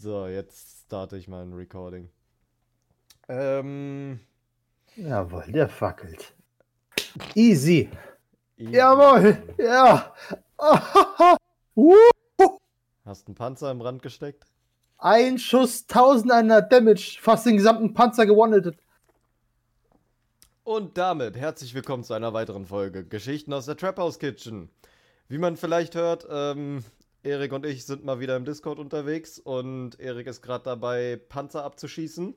So, jetzt starte ich mein Recording. Ähm, Jawohl, der fackelt. Easy. easy. Jawohl, ja. Hast einen Panzer im Rand gesteckt? Ein Schuss, 1100 Damage, fast den gesamten Panzer gewonnetet. Und damit herzlich willkommen zu einer weiteren Folge Geschichten aus der Trap House Kitchen. Wie man vielleicht hört, ähm, Erik und ich sind mal wieder im Discord unterwegs und Erik ist gerade dabei, Panzer abzuschießen.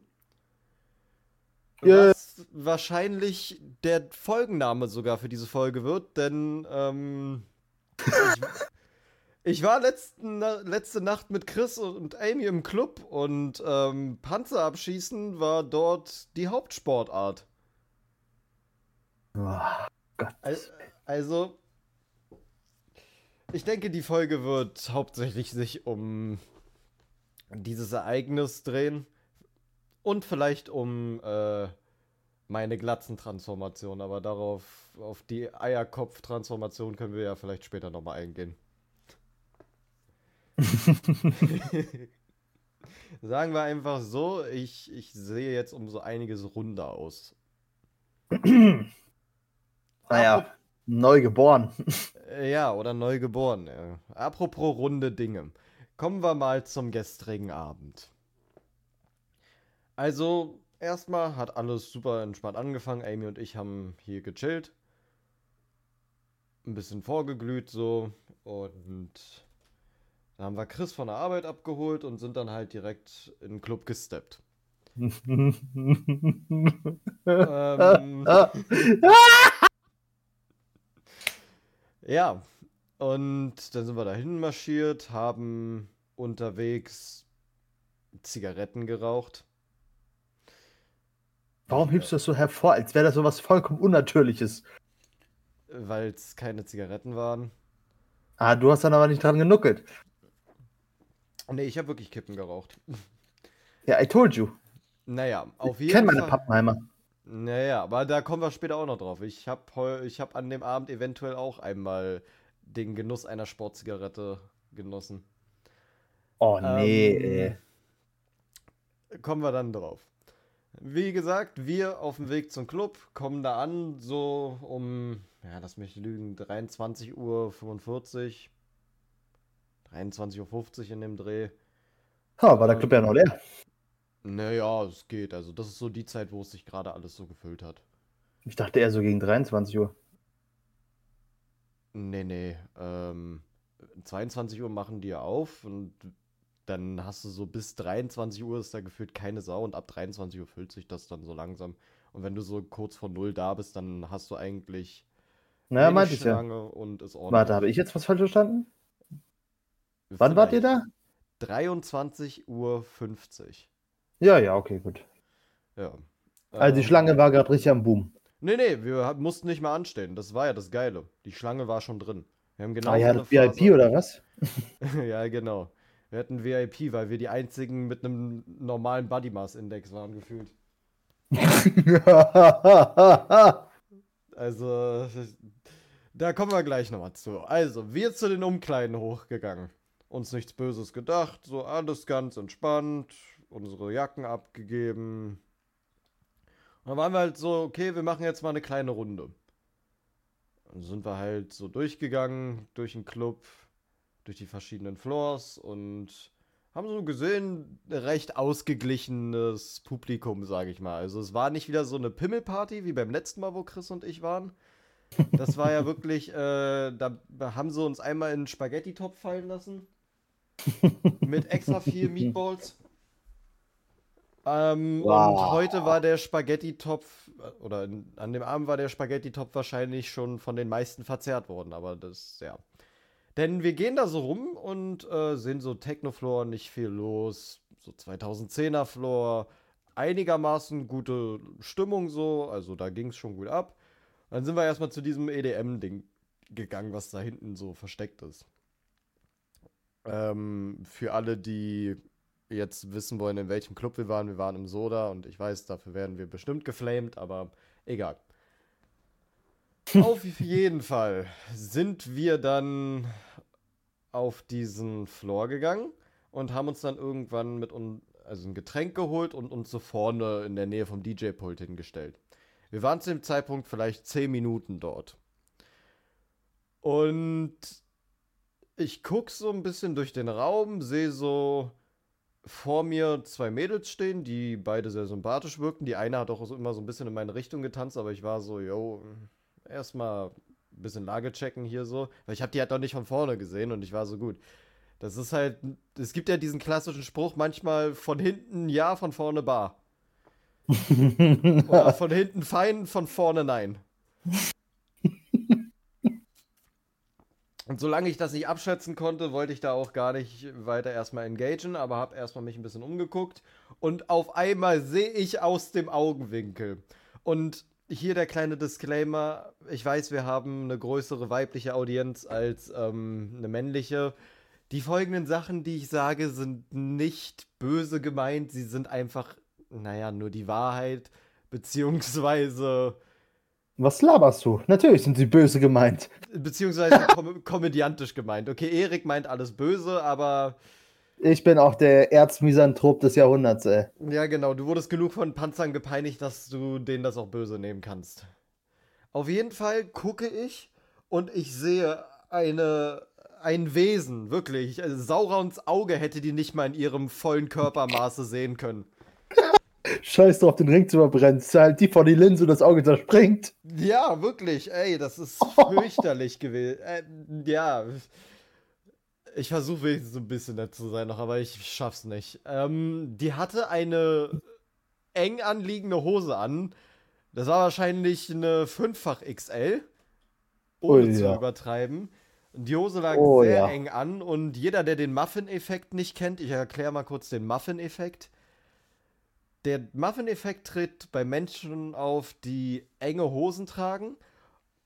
Ja. Was wahrscheinlich der Folgenname sogar für diese Folge wird, denn ähm, ich, ich war letzten, letzte Nacht mit Chris und Amy im Club und ähm, Panzer abschießen war dort die Hauptsportart. Oh, Gott. Al- Also, ich denke, die Folge wird hauptsächlich sich um dieses Ereignis drehen und vielleicht um äh, meine Glatzentransformation, aber darauf, auf die Eierkopf-Transformation können wir ja vielleicht später nochmal eingehen. Sagen wir einfach so, ich, ich sehe jetzt um so einiges runder aus. Naja, neu geboren. Äh, Ja, oder neu geboren. Apropos runde Dinge. Kommen wir mal zum gestrigen Abend. Also, erstmal hat alles super entspannt angefangen. Amy und ich haben hier gechillt. Ein bisschen vorgeglüht so. Und dann haben wir Chris von der Arbeit abgeholt und sind dann halt direkt in den Club gesteppt. Ähm, Ja, und dann sind wir dahin marschiert, haben unterwegs Zigaretten geraucht. Warum hebst du das so hervor, als wäre das so was vollkommen Unnatürliches? Weil es keine Zigaretten waren. Ah, du hast dann aber nicht dran genuckelt. Nee, ich habe wirklich Kippen geraucht. Ja, I told you. Naja, auf Ich jeden kenne meine Fall. Pappenheimer. Naja, aber da kommen wir später auch noch drauf. Ich habe ich hab an dem Abend eventuell auch einmal den Genuss einer Sportzigarette genossen. Oh nee, Ähm. Kommen wir dann drauf. Wie gesagt, wir auf dem Weg zum Club kommen da an, so um, ja, lass mich lügen, 23.45 Uhr, 23.50 Uhr in dem Dreh. Ha, war der Club ja noch leer. Naja, es geht. Also, das ist so die Zeit, wo es sich gerade alles so gefüllt hat. Ich dachte eher so gegen 23 Uhr. Nee, nee. Ähm, 22 Uhr machen die ja auf und dann hast du so bis 23 Uhr ist da gefühlt keine Sau und ab 23 Uhr füllt sich das dann so langsam. Und wenn du so kurz vor Null da bist, dann hast du eigentlich Naja, meinte ich ja. Und ist ordentlich. Warte, habe ich jetzt was falsch verstanden? Wann wart ihr da? 23.50 Uhr. Ja, ja, okay, gut. Ja. Also die Ähm, Schlange war gerade richtig am Boom. Nee, nee, wir mussten nicht mehr anstehen. Das war ja das Geile. Die Schlange war schon drin. Wir haben genau ah ja, das VIP Phase- oder was? ja, genau. Wir hatten VIP, weil wir die einzigen mit einem normalen Body Mass Index waren gefühlt. Also, da kommen wir gleich nochmal zu. Also, wir zu den Umkleiden hochgegangen. Uns nichts Böses gedacht, so alles ganz entspannt, unsere Jacken abgegeben. Und dann waren wir halt so, okay, wir machen jetzt mal eine kleine Runde. Dann sind wir halt so durchgegangen, durch den Club, durch die verschiedenen Floors und haben so gesehen, recht ausgeglichenes Publikum, sage ich mal. Also es war nicht wieder so eine Pimmelparty wie beim letzten Mal, wo Chris und ich waren. Das war ja wirklich, äh, da haben sie uns einmal in einen Spaghetti-Topf fallen lassen. mit extra viel Meatballs. Ähm, Wow. Und heute war der Spaghetti-Topf, äh, oder an dem Abend war der Spaghetti-Topf wahrscheinlich schon von den meisten verzehrt worden, aber das, ja. Denn wir gehen da so rum und äh, sehen so Techno-Floor, nicht viel los, so 2010er Floor, einigermaßen gute Stimmung so, also da ging es schon gut ab. Dann sind wir erstmal zu diesem EDM-Ding gegangen, was da hinten so versteckt ist. Ähm, für alle, die jetzt wissen wollen, in welchem Club wir waren, wir waren im Soda und ich weiß, dafür werden wir bestimmt geflamed, aber egal. Auf jeden Fall sind wir dann auf diesen Floor gegangen und haben uns dann irgendwann mit uns also ein Getränk geholt und uns so vorne in der Nähe vom DJ-Pult hingestellt. Wir waren zu dem Zeitpunkt vielleicht zehn Minuten dort. Und ich gucke so ein bisschen durch den Raum, sehe so vor mir zwei Mädels stehen, die beide sehr sympathisch wirkten. Die eine hat auch immer so ein bisschen in meine Richtung getanzt, aber ich war so, yo, erstmal ein bisschen Lage checken hier so. Weil ich habe die halt noch nicht von vorne gesehen und ich war so gut. Das ist halt, es gibt ja diesen klassischen Spruch manchmal von hinten ja, von vorne bar. Oder von hinten fein, von vorne nein. Und solange ich das nicht abschätzen konnte, wollte ich da auch gar nicht weiter erstmal engagen, aber habe erstmal mich ein bisschen umgeguckt und auf einmal sehe ich aus dem Augenwinkel. Und hier der kleine Disclaimer: Ich weiß, wir haben eine größere weibliche Audienz als ähm, eine männliche. Die folgenden Sachen, die ich sage, sind nicht böse gemeint, sie sind einfach, naja, nur die Wahrheit, beziehungsweise was laberst du? Natürlich sind sie böse gemeint. Beziehungsweise kom komödiantisch gemeint. Okay, Erik meint alles böse, aber. Ich bin auch der Erzmisanthrop des Jahrhunderts, ey. Ja, genau. Du wurdest genug von Panzern gepeinigt, dass du denen das auch böse nehmen kannst. Auf jeden Fall gucke ich und ich sehe eine, ein Wesen, wirklich. Also Saurons Auge hätte die nicht mal in ihrem vollen Körpermaße sehen können. Scheiß drauf, den Ring zu verbrennen. Halt die vor die Linse und das Auge zerspringt. Ja, wirklich. Ey, das ist fürchterlich gewesen. Äh, ja. Ich versuche wenigstens so ein bisschen nett zu sein noch, aber ich schaff's nicht. Ähm, die hatte eine eng anliegende Hose an. Das war wahrscheinlich eine fünffach XL. Ohne oh, zu ja. übertreiben. Die Hose lag oh, sehr ja. eng an und jeder, der den Muffin-Effekt nicht kennt, ich erkläre mal kurz den Muffin-Effekt der Muffin-Effekt tritt bei Menschen auf, die enge Hosen tragen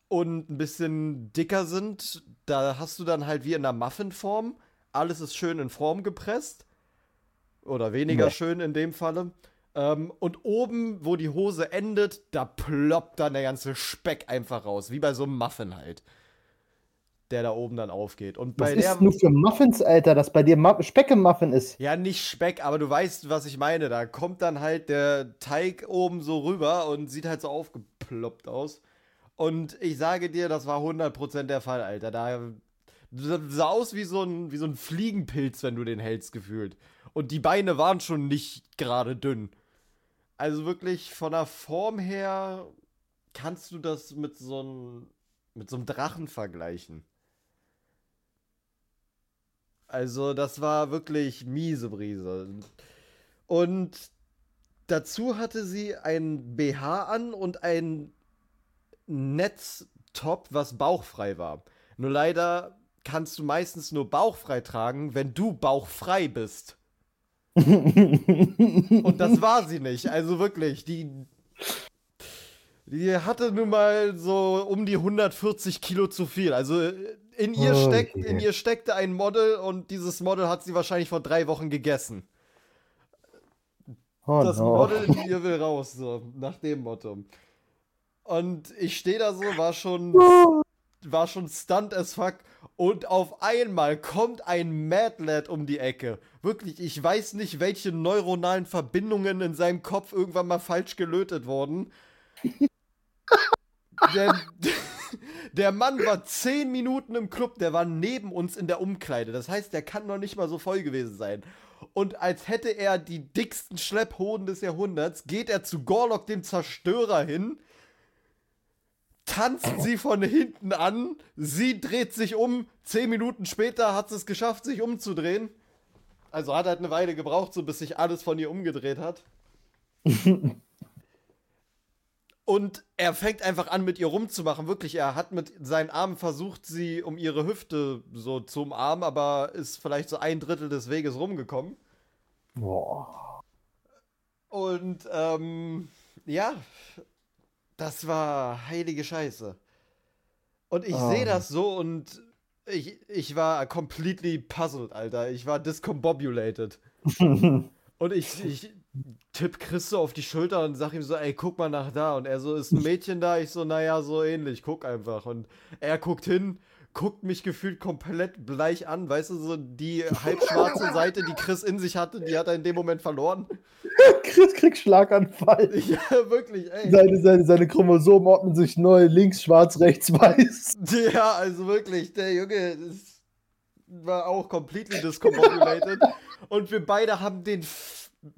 und ein bisschen dicker sind. Da hast du dann halt wie in einer Muffin-Form. Alles ist schön in Form gepresst. Oder weniger nee. schön in dem Falle. Ähm, und oben, wo die Hose endet, da ploppt dann der ganze Speck einfach raus. Wie bei so einem Muffin halt der da oben dann aufgeht. Und bei was der, ist nur für Muffins, Alter, dass bei dir Speck im Muffin ist? Ja, nicht Speck, aber du weißt, was ich meine. Da kommt dann halt der Teig oben so rüber und sieht halt so aufgeploppt aus. Und ich sage dir, das war 100% der Fall, Alter. Da sah aus wie so, ein, wie so ein Fliegenpilz, wenn du den hältst, gefühlt. Und die Beine waren schon nicht gerade dünn. Also wirklich von der Form her kannst du das mit so einem mit so einem Drachen vergleichen. Also, das war wirklich miese Brise. Und dazu hatte sie ein BH an und ein Netztop, was bauchfrei war. Nur leider kannst du meistens nur bauchfrei tragen, wenn du bauchfrei bist. und das war sie nicht. Also wirklich, die. Die hatte nun mal so um die 140 Kilo zu viel. Also in ihr, oh, steckt, in ihr steckte ein Model und dieses Model hat sie wahrscheinlich vor drei Wochen gegessen. Oh, das no. Model in ihr will raus, so, nach dem Motto. Und ich stehe da so, war schon, war schon stunt as fuck. Und auf einmal kommt ein Mad Lad um die Ecke. Wirklich, ich weiß nicht, welche neuronalen Verbindungen in seinem Kopf irgendwann mal falsch gelötet wurden. Der, der Mann war zehn Minuten im Club, der war neben uns in der Umkleide. Das heißt, der kann noch nicht mal so voll gewesen sein. Und als hätte er die dicksten Schlepphoden des Jahrhunderts, geht er zu Gorlock, dem Zerstörer, hin, tanzt sie von hinten an, sie dreht sich um, zehn Minuten später hat sie es geschafft, sich umzudrehen. Also hat halt eine Weile gebraucht, so bis sich alles von ihr umgedreht hat. Und er fängt einfach an, mit ihr rumzumachen. Wirklich, er hat mit seinen Armen versucht, sie um ihre Hüfte so zu umarmen, aber ist vielleicht so ein Drittel des Weges rumgekommen. Boah. Und, ähm, ja, das war heilige Scheiße. Und ich oh. sehe das so und ich, ich war completely puzzled, Alter. Ich war discombobulated. und ich, ich tipp Chris so auf die Schulter und sag ihm so, ey, guck mal nach da. Und er so, ist ein Mädchen da? Ich so, naja, so ähnlich, guck einfach. Und er guckt hin, guckt mich gefühlt komplett bleich an. Weißt du, so die halbschwarze Seite, die Chris in sich hatte, die hat er in dem Moment verloren. Chris kriegt Schlaganfall. Ja, wirklich, ey. Seine, seine, seine Chromosomen ordnen sich neu, links schwarz, rechts weiß. Ja, also wirklich, der Junge das war auch completely discombobulated. Und wir beide haben den,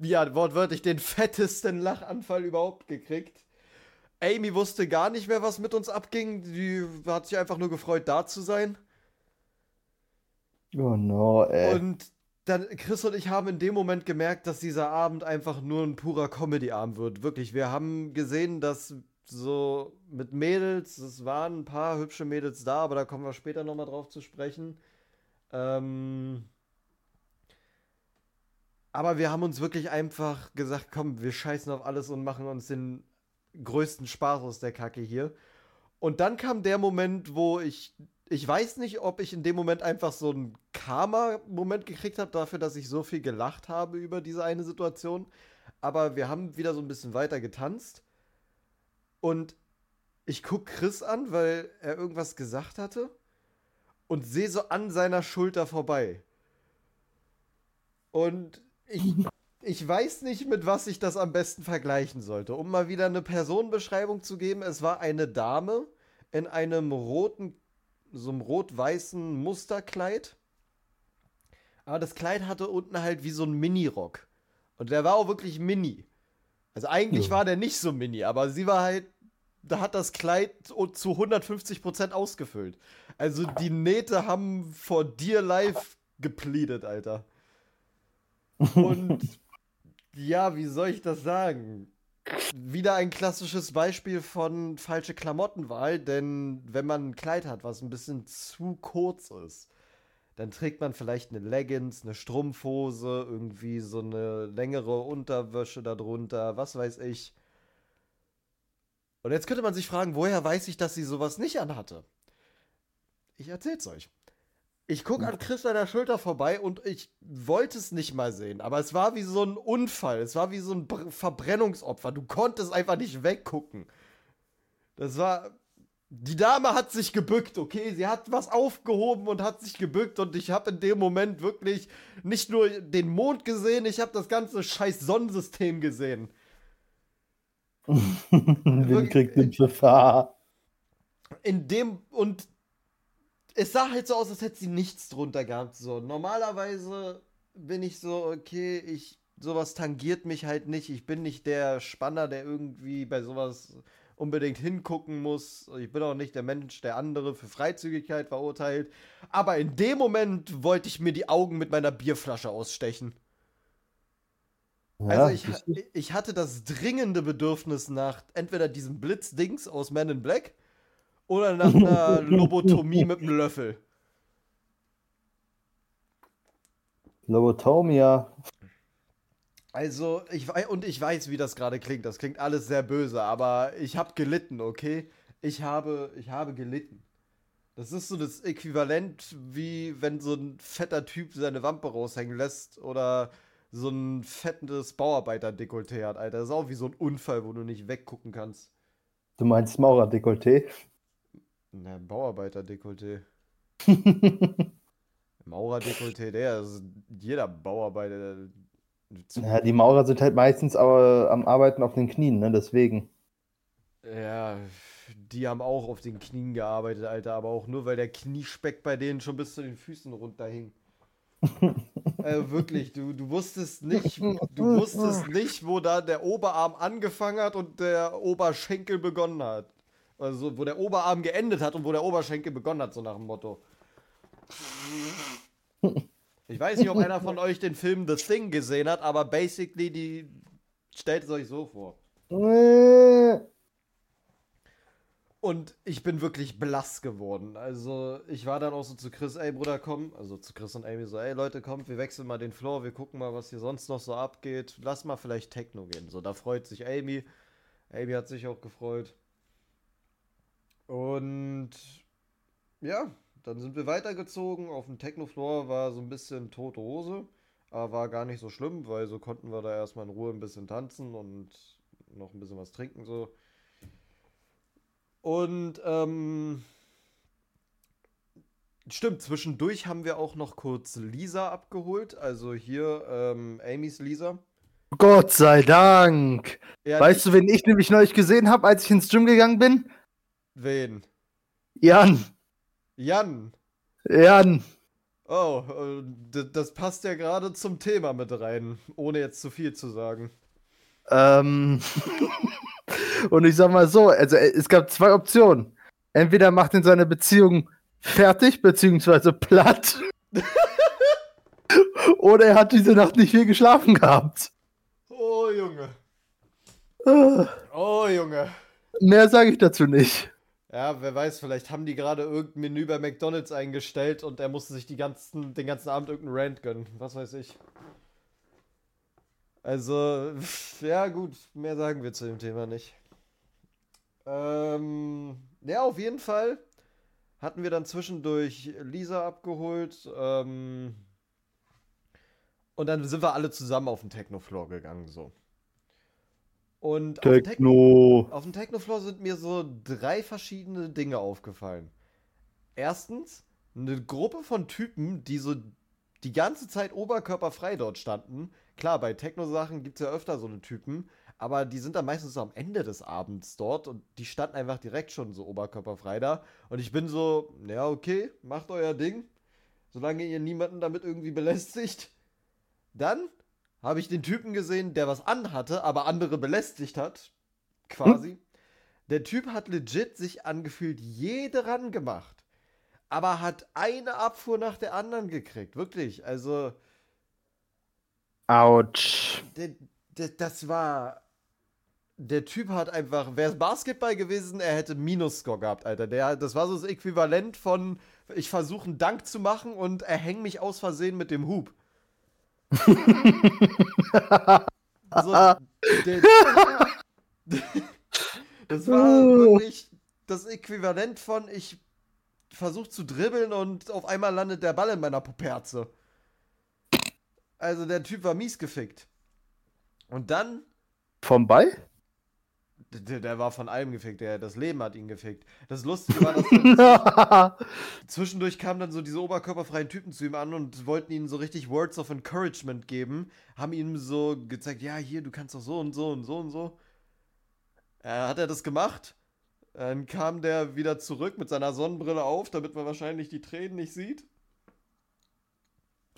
ja, wortwörtlich, den fettesten Lachanfall überhaupt gekriegt. Amy wusste gar nicht mehr, was mit uns abging. Die hat sich einfach nur gefreut, da zu sein. Oh no, ey. Und dann, Chris und ich haben in dem Moment gemerkt, dass dieser Abend einfach nur ein purer Comedy-Abend wird. Wirklich, wir haben gesehen, dass so mit Mädels, es waren ein paar hübsche Mädels da, aber da kommen wir später nochmal drauf zu sprechen. Ähm, aber wir haben uns wirklich einfach gesagt, komm, wir scheißen auf alles und machen uns den größten Spaß aus der Kacke hier. Und dann kam der Moment, wo ich, ich weiß nicht, ob ich in dem Moment einfach so einen Karma-Moment gekriegt habe dafür, dass ich so viel gelacht habe über diese eine Situation. Aber wir haben wieder so ein bisschen weiter getanzt. Und ich gucke Chris an, weil er irgendwas gesagt hatte. Und sehe so an seiner Schulter vorbei. Und ich, ich weiß nicht, mit was ich das am besten vergleichen sollte. Um mal wieder eine Personenbeschreibung zu geben, es war eine Dame in einem roten, so einem rot-weißen Musterkleid. Aber das Kleid hatte unten halt wie so ein Mini-Rock. Und der war auch wirklich mini. Also eigentlich Ja. war der nicht so mini, aber sie war halt, da hat das Kleid zu 150% ausgefüllt. Also die Nähte haben vor dir live gepleadet, Alter. Und ja, wie soll ich das sagen? Wieder ein klassisches Beispiel von falsche Klamottenwahl, denn wenn man ein Kleid hat, was ein bisschen zu kurz ist, dann trägt man vielleicht eine Leggings, eine Strumpfhose, irgendwie so eine längere Unterwäsche darunter, was weiß ich. Und jetzt könnte man sich fragen, woher weiß ich, dass sie sowas nicht anhatte? Ich erzähl's euch. Ich gucke an Chris an der Schulter vorbei und ich wollte es nicht mal sehen, aber es war wie so ein Unfall, es war wie so ein Br Verbrennungsopfer. Du konntest einfach nicht weggucken. Das war. Die Dame hat sich gebückt, okay? Sie hat was aufgehoben und hat sich gebückt und ich habe in dem Moment wirklich nicht nur den Mond gesehen, ich habe das ganze scheiß Sonnensystem gesehen. Willi kriegt den. Ah. in dem und es sah halt so aus, als hätte sie nichts drunter gehabt. So normalerweise bin ich so okay, ich sowas tangiert mich halt nicht. Ich bin nicht der Spanner, der irgendwie bei sowas unbedingt hingucken muss. Ich bin auch nicht der Mensch, der andere für Freizügigkeit verurteilt. Aber in dem Moment wollte ich mir die Augen mit meiner Bierflasche ausstechen. Ja, Also ich, ich hatte das dringende Bedürfnis nach entweder diesem Blitzdings aus Men in Black oder nach einer Lobotomie mit einem Löffel. Lobotomia. Also, ich wei- und ich weiß, wie das gerade klingt. Das klingt alles sehr böse, aber ich habe gelitten, okay? Ich habe, ich habe gelitten. Das ist so das Äquivalent, wie wenn so ein fetter Typ seine Wampe raushängen lässt oder so ein fettes Bauarbeiter-Dekolleté hat, Alter. Das ist auch wie so ein Unfall, wo du nicht weggucken kannst. Du meinst Maurer-Dekolleté? Na, Bauarbeiter-Dekolleté. Maurer-Dekolleté, der ist jeder Bauarbeiter. der- Ja, die Maurer sind halt meistens aber am Arbeiten auf den Knien, ne? Deswegen. Ja, die haben auch auf den Knien gearbeitet, Alter, aber auch nur, weil der Kniespeck bei denen schon bis zu den Füßen runterhing. äh, wirklich, du, du wusstest nicht, du wusstest nicht, wo da der Oberarm angefangen hat und der Oberschenkel begonnen hat. Also, wo der Oberarm geendet hat und wo der Oberschenkel begonnen hat, so nach dem Motto. Ich weiß nicht, ob einer von euch den Film The Thing gesehen hat, aber basically, die stellt es euch so vor. Und ich bin wirklich blass geworden. Also, ich war dann auch so zu Chris, ey Bruder, komm. Also zu Chris und Amy so, ey Leute, kommt, wir wechseln mal den Floor, wir gucken mal, was hier sonst noch so abgeht. Lass mal vielleicht Techno gehen. So, da freut sich Amy. Amy hat sich auch gefreut. Und ja, dann sind wir weitergezogen. Auf dem Techno-Floor war so ein bisschen tote Hose. Aber war gar nicht so schlimm, weil so konnten wir da erstmal in Ruhe ein bisschen tanzen und noch ein bisschen was trinken so. Und ähm, Stimmt, zwischendurch haben wir auch noch kurz Lisa abgeholt. Also hier ähm, Amy's Lisa. Gott sei Dank. Ja, weißt du, wen ich nämlich neulich gesehen habe, als ich ins Gym gegangen bin? Wen? Jan. Jan. Jan. Oh, äh, das passt ja gerade zum Thema mit rein, ohne jetzt zu viel zu sagen. Ähm. Und ich sag mal so, also äh, es gab zwei Optionen. Entweder macht ihn seine Beziehung fertig, beziehungsweise platt. Oder er hat diese Nacht nicht viel geschlafen gehabt. Oh, Junge. Ah, Oh, Junge. Mehr sage ich dazu nicht. Ja, wer weiß, vielleicht haben die gerade irgendein Menü bei McDonalds eingestellt und er musste sich die ganzen, den ganzen Abend irgendeinen Rant gönnen. Was weiß ich. Also, ja, gut, mehr sagen wir zu dem Thema nicht. Ähm, ja, auf jeden Fall hatten wir dann zwischendurch Lisa abgeholt. Ähm, und dann sind wir alle zusammen auf den Techno-Floor gegangen, so. Und auf dem Techno Techno. auf dem Technofloor sind mir so drei verschiedene Dinge aufgefallen. Erstens, eine Gruppe von Typen, die so die ganze Zeit oberkörperfrei dort standen. Klar, bei Techno-Sachen gibt es ja öfter so eine Typen, aber die sind dann meistens so am Ende des Abends dort und die standen einfach direkt schon so oberkörperfrei da. Und ich bin so, ja, okay, macht euer Ding, solange ihr niemanden damit irgendwie belästigt. Dann habe ich den Typen gesehen, der was anhatte, aber andere belästigt hat. Quasi. Der Typ hat legit sich angefühlt jede ran gemacht. Aber hat eine Abfuhr nach der anderen gekriegt. Wirklich. Also, Autsch. das war. Der Typ hat einfach. Wäre es Basketball gewesen, er hätte Minusscore gehabt, Alter. Der, das war so das Äquivalent von. Ich versuche einen Dank zu machen und er hängt mich aus Versehen mit dem Hub. So, der, das war wirklich das Äquivalent von ich versuche zu dribbeln und auf einmal landet der Ball in meiner Puperze. Also der Typ war mies gefickt. Und dann, Vom Ball? Der, der war von allem gefickt, der, das Leben hat ihn gefickt. Das Lustige war, dass dann zwischendurch kamen dann so diese oberkörperfreien Typen zu ihm an und wollten ihm so richtig Words of Encouragement geben. Haben ihm so gezeigt, ja, hier, du kannst doch so und so und so und so. Äh, hat er das gemacht? Dann kam der wieder zurück mit seiner Sonnenbrille auf, damit man wahrscheinlich die Tränen nicht sieht.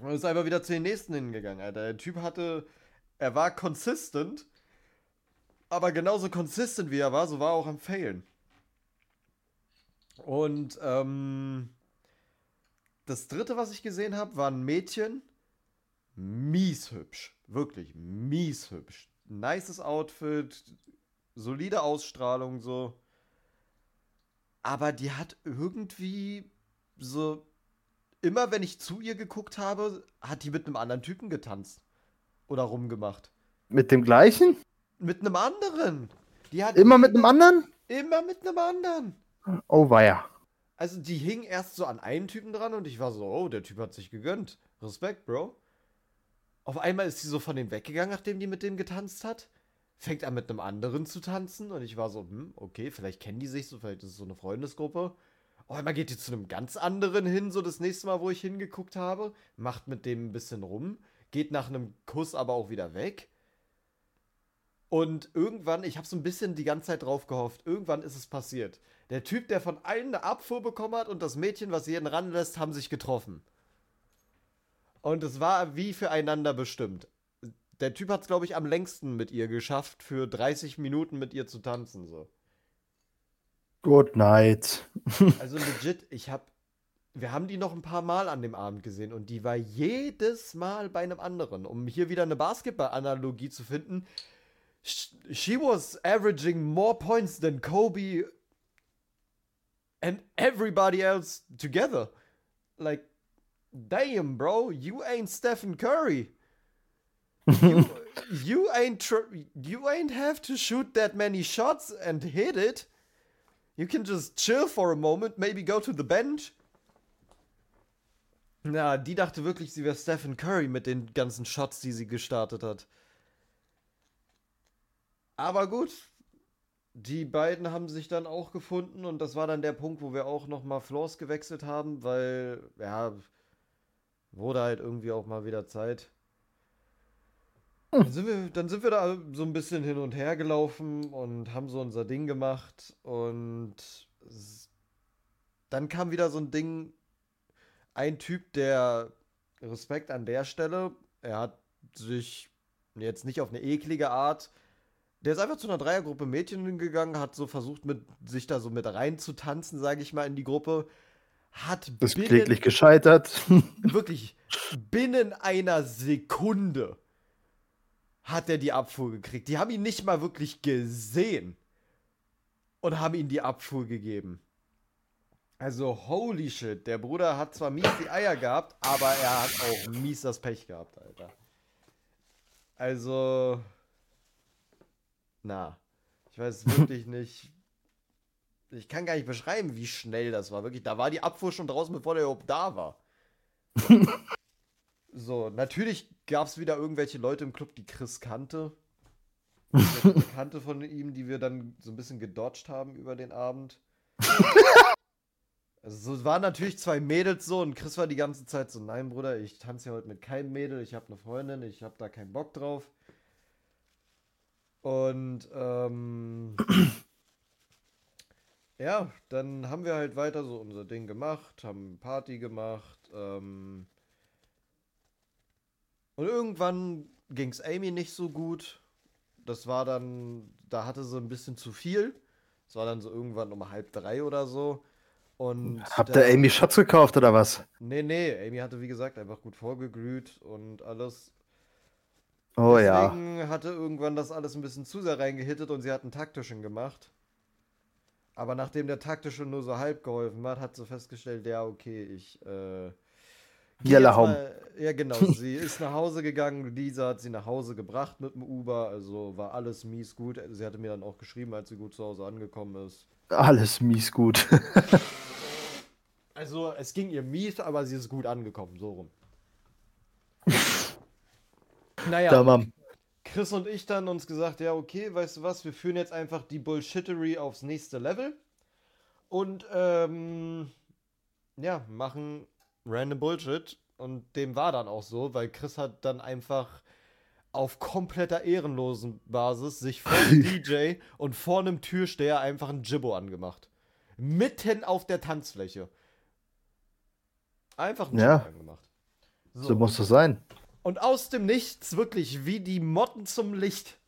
Und ist einfach wieder zu den nächsten hingegangen, Alter. Der Typ hatte, er war consistent, aber genauso consistent wie er war, so war er auch am Failen. Und ähm, das dritte, was ich gesehen habe, war ein Mädchen. Mies hübsch. Wirklich mies hübsch. Nices Outfit, solide Ausstrahlung so. Aber die hat irgendwie so. Immer wenn ich zu ihr geguckt habe, hat die mit einem anderen Typen getanzt. Oder rumgemacht. Mit dem gleichen? Mit einem anderen. Die hat Immer mit einem anderen? immer mit einem anderen. Oh weia. Also die hing erst so an einen Typen dran und ich war so, oh, der Typ hat sich gegönnt. Respekt, Bro. Auf einmal ist sie so von dem weggegangen, nachdem die mit dem getanzt hat. Fängt an mit einem anderen zu tanzen und ich war so, hm, okay, vielleicht kennen die sich so, vielleicht ist es so eine Freundesgruppe. Auf einmal geht die zu einem ganz anderen hin, so das nächste Mal, wo ich hingeguckt habe. Macht mit dem ein bisschen rum. Geht nach einem Kuss aber auch wieder weg. Und irgendwann, ich habe so ein bisschen die ganze Zeit drauf gehofft, irgendwann ist es passiert. Der Typ, der von allen eine Abfuhr bekommen hat und das Mädchen, was jeden ranlässt, haben sich getroffen. Und es war wie füreinander bestimmt. Der Typ hat es, glaube ich, am längsten mit ihr geschafft, für 30 Minuten mit ihr zu tanzen. So. Good night. Also legit, ich habe. Wir haben die noch ein paar Mal an dem Abend gesehen und die war jedes Mal bei einem anderen. Um hier wieder eine Basketball-Analogie zu finden. Sh- She was averaging more points than Kobe and everybody else together. Like, damn, bro, you ain't Stephen Curry. You, you ain't you ain't have to shoot that many shots and hit it. You can just chill for a moment, maybe go to the bench. Na, die dachte wirklich, sie wäre Stephen Curry mit den ganzen Shots, die sie gestartet hat. Aber gut. die beiden haben sich dann auch gefunden und das war dann der Punkt, wo wir auch nochmal Floors gewechselt haben, weil, ja, wurde halt irgendwie auch mal wieder Zeit. Dann sind, wir, dann sind wir da so ein bisschen hin und her gelaufen und haben so unser Ding gemacht und dann kam wieder so ein Ding, ein Typ, der Respekt an der Stelle, er hat sich jetzt nicht auf eine eklige Art, der ist einfach zu einer Dreiergruppe Mädchen gegangen, hat so versucht, mit, sich da so mit reinzutanzen, sage ich mal, in die Gruppe. Hat ist binnen, kläglich gescheitert. Wirklich, binnen einer Sekunde hat er die Abfuhr gekriegt. Die haben ihn nicht mal wirklich gesehen und haben ihm die Abfuhr gegeben. Also, holy shit, der Bruder hat zwar mies die Eier gehabt, aber er hat auch mies das Pech gehabt, Alter. Also, na, ich weiß wirklich nicht. Ich kann gar nicht beschreiben, wie schnell das war. Wirklich, da war die Abfuhr schon draußen, bevor der überhaupt da war. so, natürlich gab es wieder irgendwelche Leute im Club, die Chris kannte. Bekannte von ihm, die wir dann so ein bisschen gedodged haben über den Abend. Also es waren natürlich zwei Mädels so und Chris war die ganze Zeit so, nein Bruder, ich tanze ja heute mit keinem Mädel, ich habe eine Freundin, ich habe da keinen Bock drauf. Und ähm, ja, dann haben wir halt weiter so unser Ding gemacht, haben Party gemacht. Ähm, und irgendwann ging es Amy nicht so gut. Das war dann, da hatte sie ein bisschen zu viel. Es war dann so irgendwann um halb drei oder so. Und Habt ihr Amy Schatz gekauft oder was? Nee, nee, Amy hatte wie gesagt einfach gut vorgeglüht und alles. Oh Deswegen ja. hatte irgendwann das alles ein bisschen zu sehr reingehittet und sie hat einen taktischen gemacht. Aber nachdem der taktische nur so halb geholfen hat, hat sie festgestellt, ja, okay, ich. Äh, Jellerhaum. Ja, genau. sie ist nach Hause gegangen. Lisa hat sie nach Hause gebracht mit dem Uber. Also war alles mies gut. Sie hatte mir dann auch geschrieben, als sie gut zu Hause angekommen ist. Alles mies gut. also, es ging ihr mies, aber sie ist gut angekommen. So rum. Naja, da Chris und ich dann uns gesagt, ja, okay, weißt du was, wir führen jetzt einfach die Bullshittery aufs nächste Level und ähm, ja, machen random Bullshit und dem war dann auch so, weil Chris hat dann einfach auf kompletter ehrenlosen Basis sich vor dem DJ und vor einem Türsteher einfach ein Jibbo angemacht. Mitten auf der Tanzfläche. Einfach ein ja. Jibbo angemacht. So. so muss das sein. Und aus dem Nichts, wirklich wie die Motten zum Licht,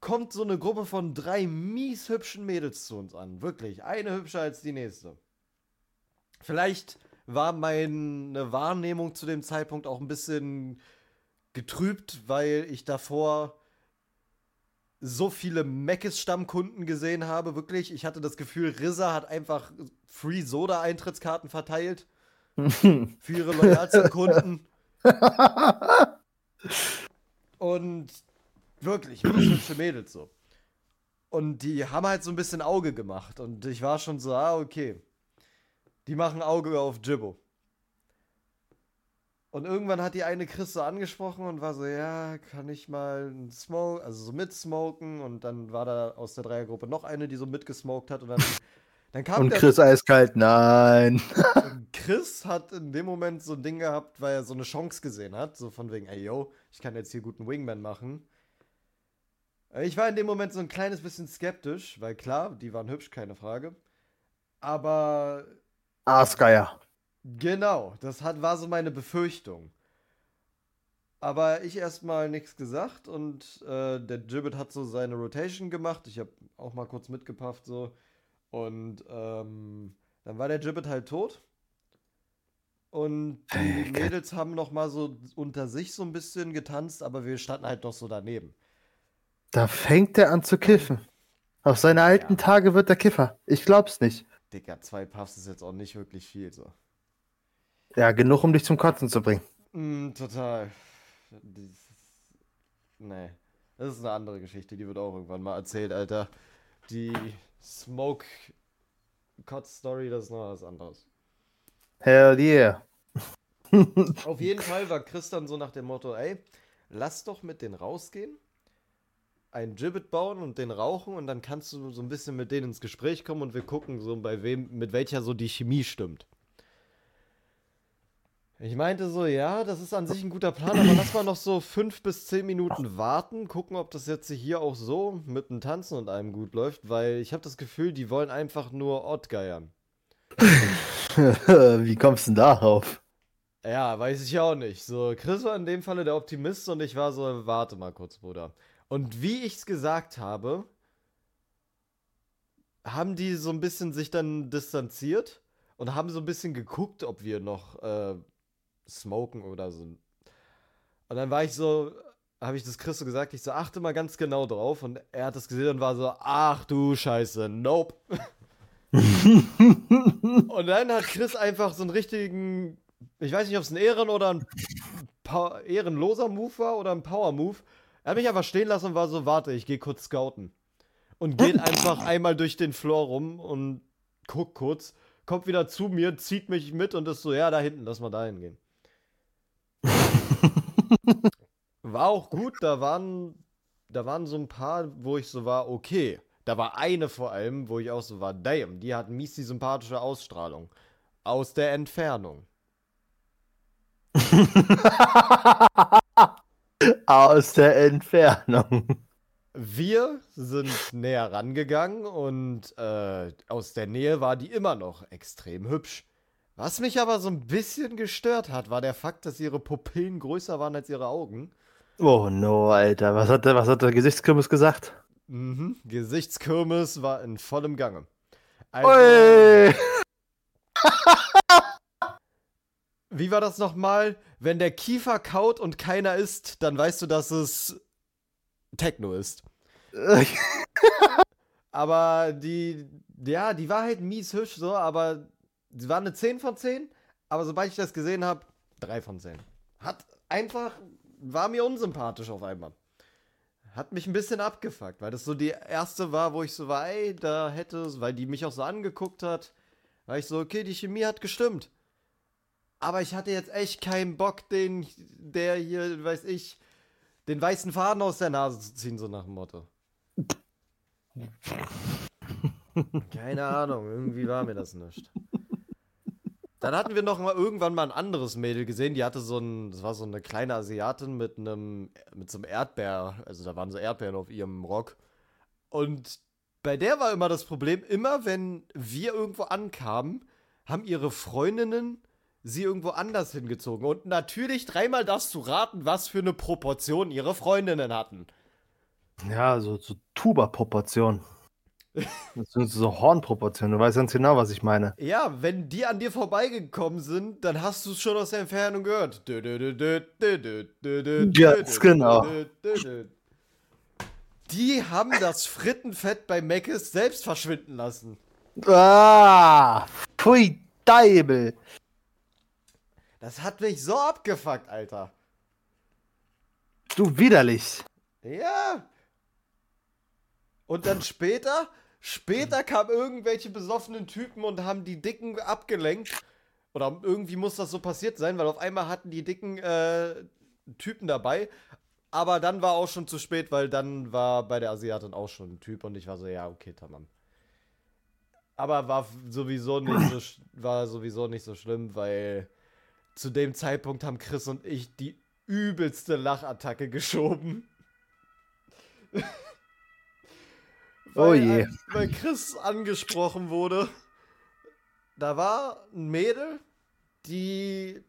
kommt so eine Gruppe von drei mies hübschen Mädels zu uns an. Wirklich, eine hübscher als die nächste. Vielleicht war meine Wahrnehmung zu dem Zeitpunkt auch ein bisschen getrübt, weil ich davor so viele Meckes-Stammkunden gesehen habe. Wirklich, ich hatte das Gefühl, Rissa hat einfach Free Soda-Eintrittskarten verteilt. für ihre loyalsten Kunden. Und wirklich, hübsche Mädels so. Und die haben halt so ein bisschen Auge gemacht. Und ich war schon so, ah, okay. Die machen Auge auf Jibbo. Und irgendwann hat die eine Chris so angesprochen und war so, ja, kann ich mal ein Smoke, also so mitsmoken. Und dann war da aus der Dreiergruppe noch eine, die so mitgesmoked hat. Und dann dann kam und Chris eiskalt, nein. Chris hat in dem Moment so ein Ding gehabt, weil er so eine Chance gesehen hat. So von wegen, ey, yo, ich kann jetzt hier guten Wingman machen. Ich war in dem Moment so ein kleines bisschen skeptisch, weil klar, die waren hübsch, keine Frage. Aber. Aasgeier. Genau, das hat, war so meine Befürchtung. Aber ich erstmal nichts gesagt und äh, der Gibbet hat so seine Rotation gemacht. Ich habe auch mal kurz mitgepafft, so. Und ähm, dann war der Gibbet halt tot. Und die Mädels haben noch mal so unter sich so ein bisschen getanzt, aber wir standen halt noch so daneben. Da fängt er an zu kiffen. Auf seine alten ja. Tage wird er Kiffer. Ich glaub's nicht. Digga, zwei Puffs ist jetzt auch nicht wirklich viel so. Ja, genug, um dich zum Kotzen zu bringen. Mm, total. Dieses, nee. Das ist eine andere Geschichte, die wird auch irgendwann mal erzählt, Alter. Die Smoke Kotz Story, das ist noch was anderes. Hell yeah. Auf jeden Fall war Chris dann so nach dem Motto, ey, lass doch mit denen rausgehen. ein Gibbet bauen und den rauchen und dann kannst du so ein bisschen mit denen ins Gespräch kommen und wir gucken so bei wem, mit welcher so die Chemie stimmt. Ich meinte so, ja, das ist an sich ein guter Plan, aber lass mal noch so fünf bis zehn Minuten warten, gucken, ob das jetzt hier auch so mit dem Tanzen und allem gut läuft, weil ich habe das Gefühl, die wollen einfach nur Ottgeiern. Wie kommst du denn darauf? Ja, weiß ich auch nicht. So, Chris war in dem Falle der Optimist und ich war so, warte mal kurz, Bruder. Und wie ich's gesagt habe, haben die so ein bisschen sich dann distanziert und haben so ein bisschen geguckt, ob wir noch äh, smoken oder so. Und dann war ich so, habe ich das Chris so gesagt, ich so, achte mal ganz genau drauf. Und er hat das gesehen und war so, ach du Scheiße, nope. und dann hat Chris einfach so einen richtigen, ich weiß nicht, ob es ein Ehren- oder ein pa ehrenloser Move war oder ein Power-Move. Er hat mich einfach stehen lassen und war so, warte, ich gehe kurz scouten. Und geht einfach einmal durch den Floor rum und guckt kurz, kommt wieder zu mir, zieht mich mit und ist so, ja, da hinten, lass mal da hingehen. War auch gut, da waren, da waren so ein paar, wo ich so war, okay. Da war eine vor allem, wo ich auch so war, damn, die hat mies die sympathische Ausstrahlung. Aus der Entfernung. Aus der Entfernung. Wir sind näher rangegangen und äh, aus der Nähe war die immer noch extrem hübsch. Was mich aber so ein bisschen gestört hat, war der Fakt, dass ihre Pupillen größer waren als ihre Augen. Oh no, Alter. Was hat der, was hat der Gesichtskürbis gesagt? Mhm. Gesichtskirmes war in vollem Gange. Also, wie war das nochmal? Wenn der Kiefer kaut und keiner isst, dann weißt du, dass es Techno ist. Aber die, ja, die war halt mies hübsch so, aber sie war eine 10 von 10. Aber sobald ich das gesehen habe, 3 von 10. Hat einfach, war mir unsympathisch auf einmal. Hat mich ein bisschen abgefuckt, weil das so die erste war, wo ich so war, ey, da hätte, weil die mich auch so angeguckt hat, war ich so, okay, die Chemie hat gestimmt. Aber ich hatte jetzt echt keinen Bock, den, der hier, weiß ich, den weißen Faden aus der Nase zu ziehen, so nach dem Motto. Keine Ahnung, irgendwie war mir das nicht. Dann hatten wir noch mal irgendwann mal ein anderes Mädel gesehen, die hatte so ein, das war so eine kleine Asiatin mit einem, mit so einem Erdbeer, also da waren so Erdbeeren auf ihrem Rock. Und bei der war immer das Problem, immer wenn wir irgendwo ankamen, haben ihre Freundinnen sie irgendwo anders hingezogen. Und natürlich dreimal das zu raten, was für eine Proportion ihre Freundinnen hatten. Ja, so, so Tuba-Proportion. Das sind so Hornproportionen. Du weißt ganz genau, was ich meine. Ja, wenn die an dir vorbeigekommen sind, dann hast du es schon aus der Entfernung gehört. Ganz genau. Die haben das Frittenfett bei Meckes selbst verschwinden lassen. Ah, pfui, Deibel. Das hat mich so abgefuckt, Alter. Du widerlich. Ja. Und dann später, später kamen irgendwelche besoffenen Typen und haben die Dicken abgelenkt. Oder irgendwie muss das so passiert sein, weil auf einmal hatten die dicken äh, Typen dabei. Aber dann war auch schon zu spät, weil dann war bei der Asiatin auch schon ein Typ und ich war so, ja, okay, tamam. Aber war sowieso nicht so, war sowieso nicht so schlimm, weil zu dem Zeitpunkt haben Chris und ich die übelste Lachattacke geschoben. Oh Weil, je. äh, Weil Chris angesprochen wurde. Da war ein Mädel, die,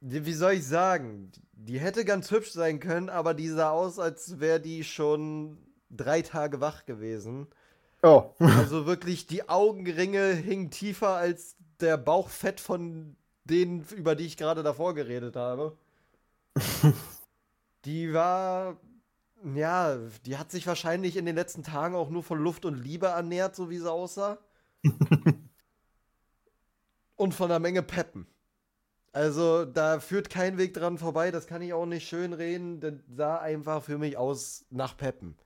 die, wie soll ich sagen, die hätte ganz hübsch sein können, aber die sah aus, als wäre die schon drei Tage wach gewesen. Oh. Also wirklich, die Augenringe hingen tiefer als der Bauchfett von denen, über die ich gerade davor geredet habe. Die war, ja, die hat sich wahrscheinlich in den letzten Tagen auch nur von Luft und Liebe ernährt, so wie sie aussah. und von einer Menge Peppen. Also, da führt kein Weg dran vorbei, das kann ich auch nicht schön reden. Das sah einfach für mich aus nach Peppen.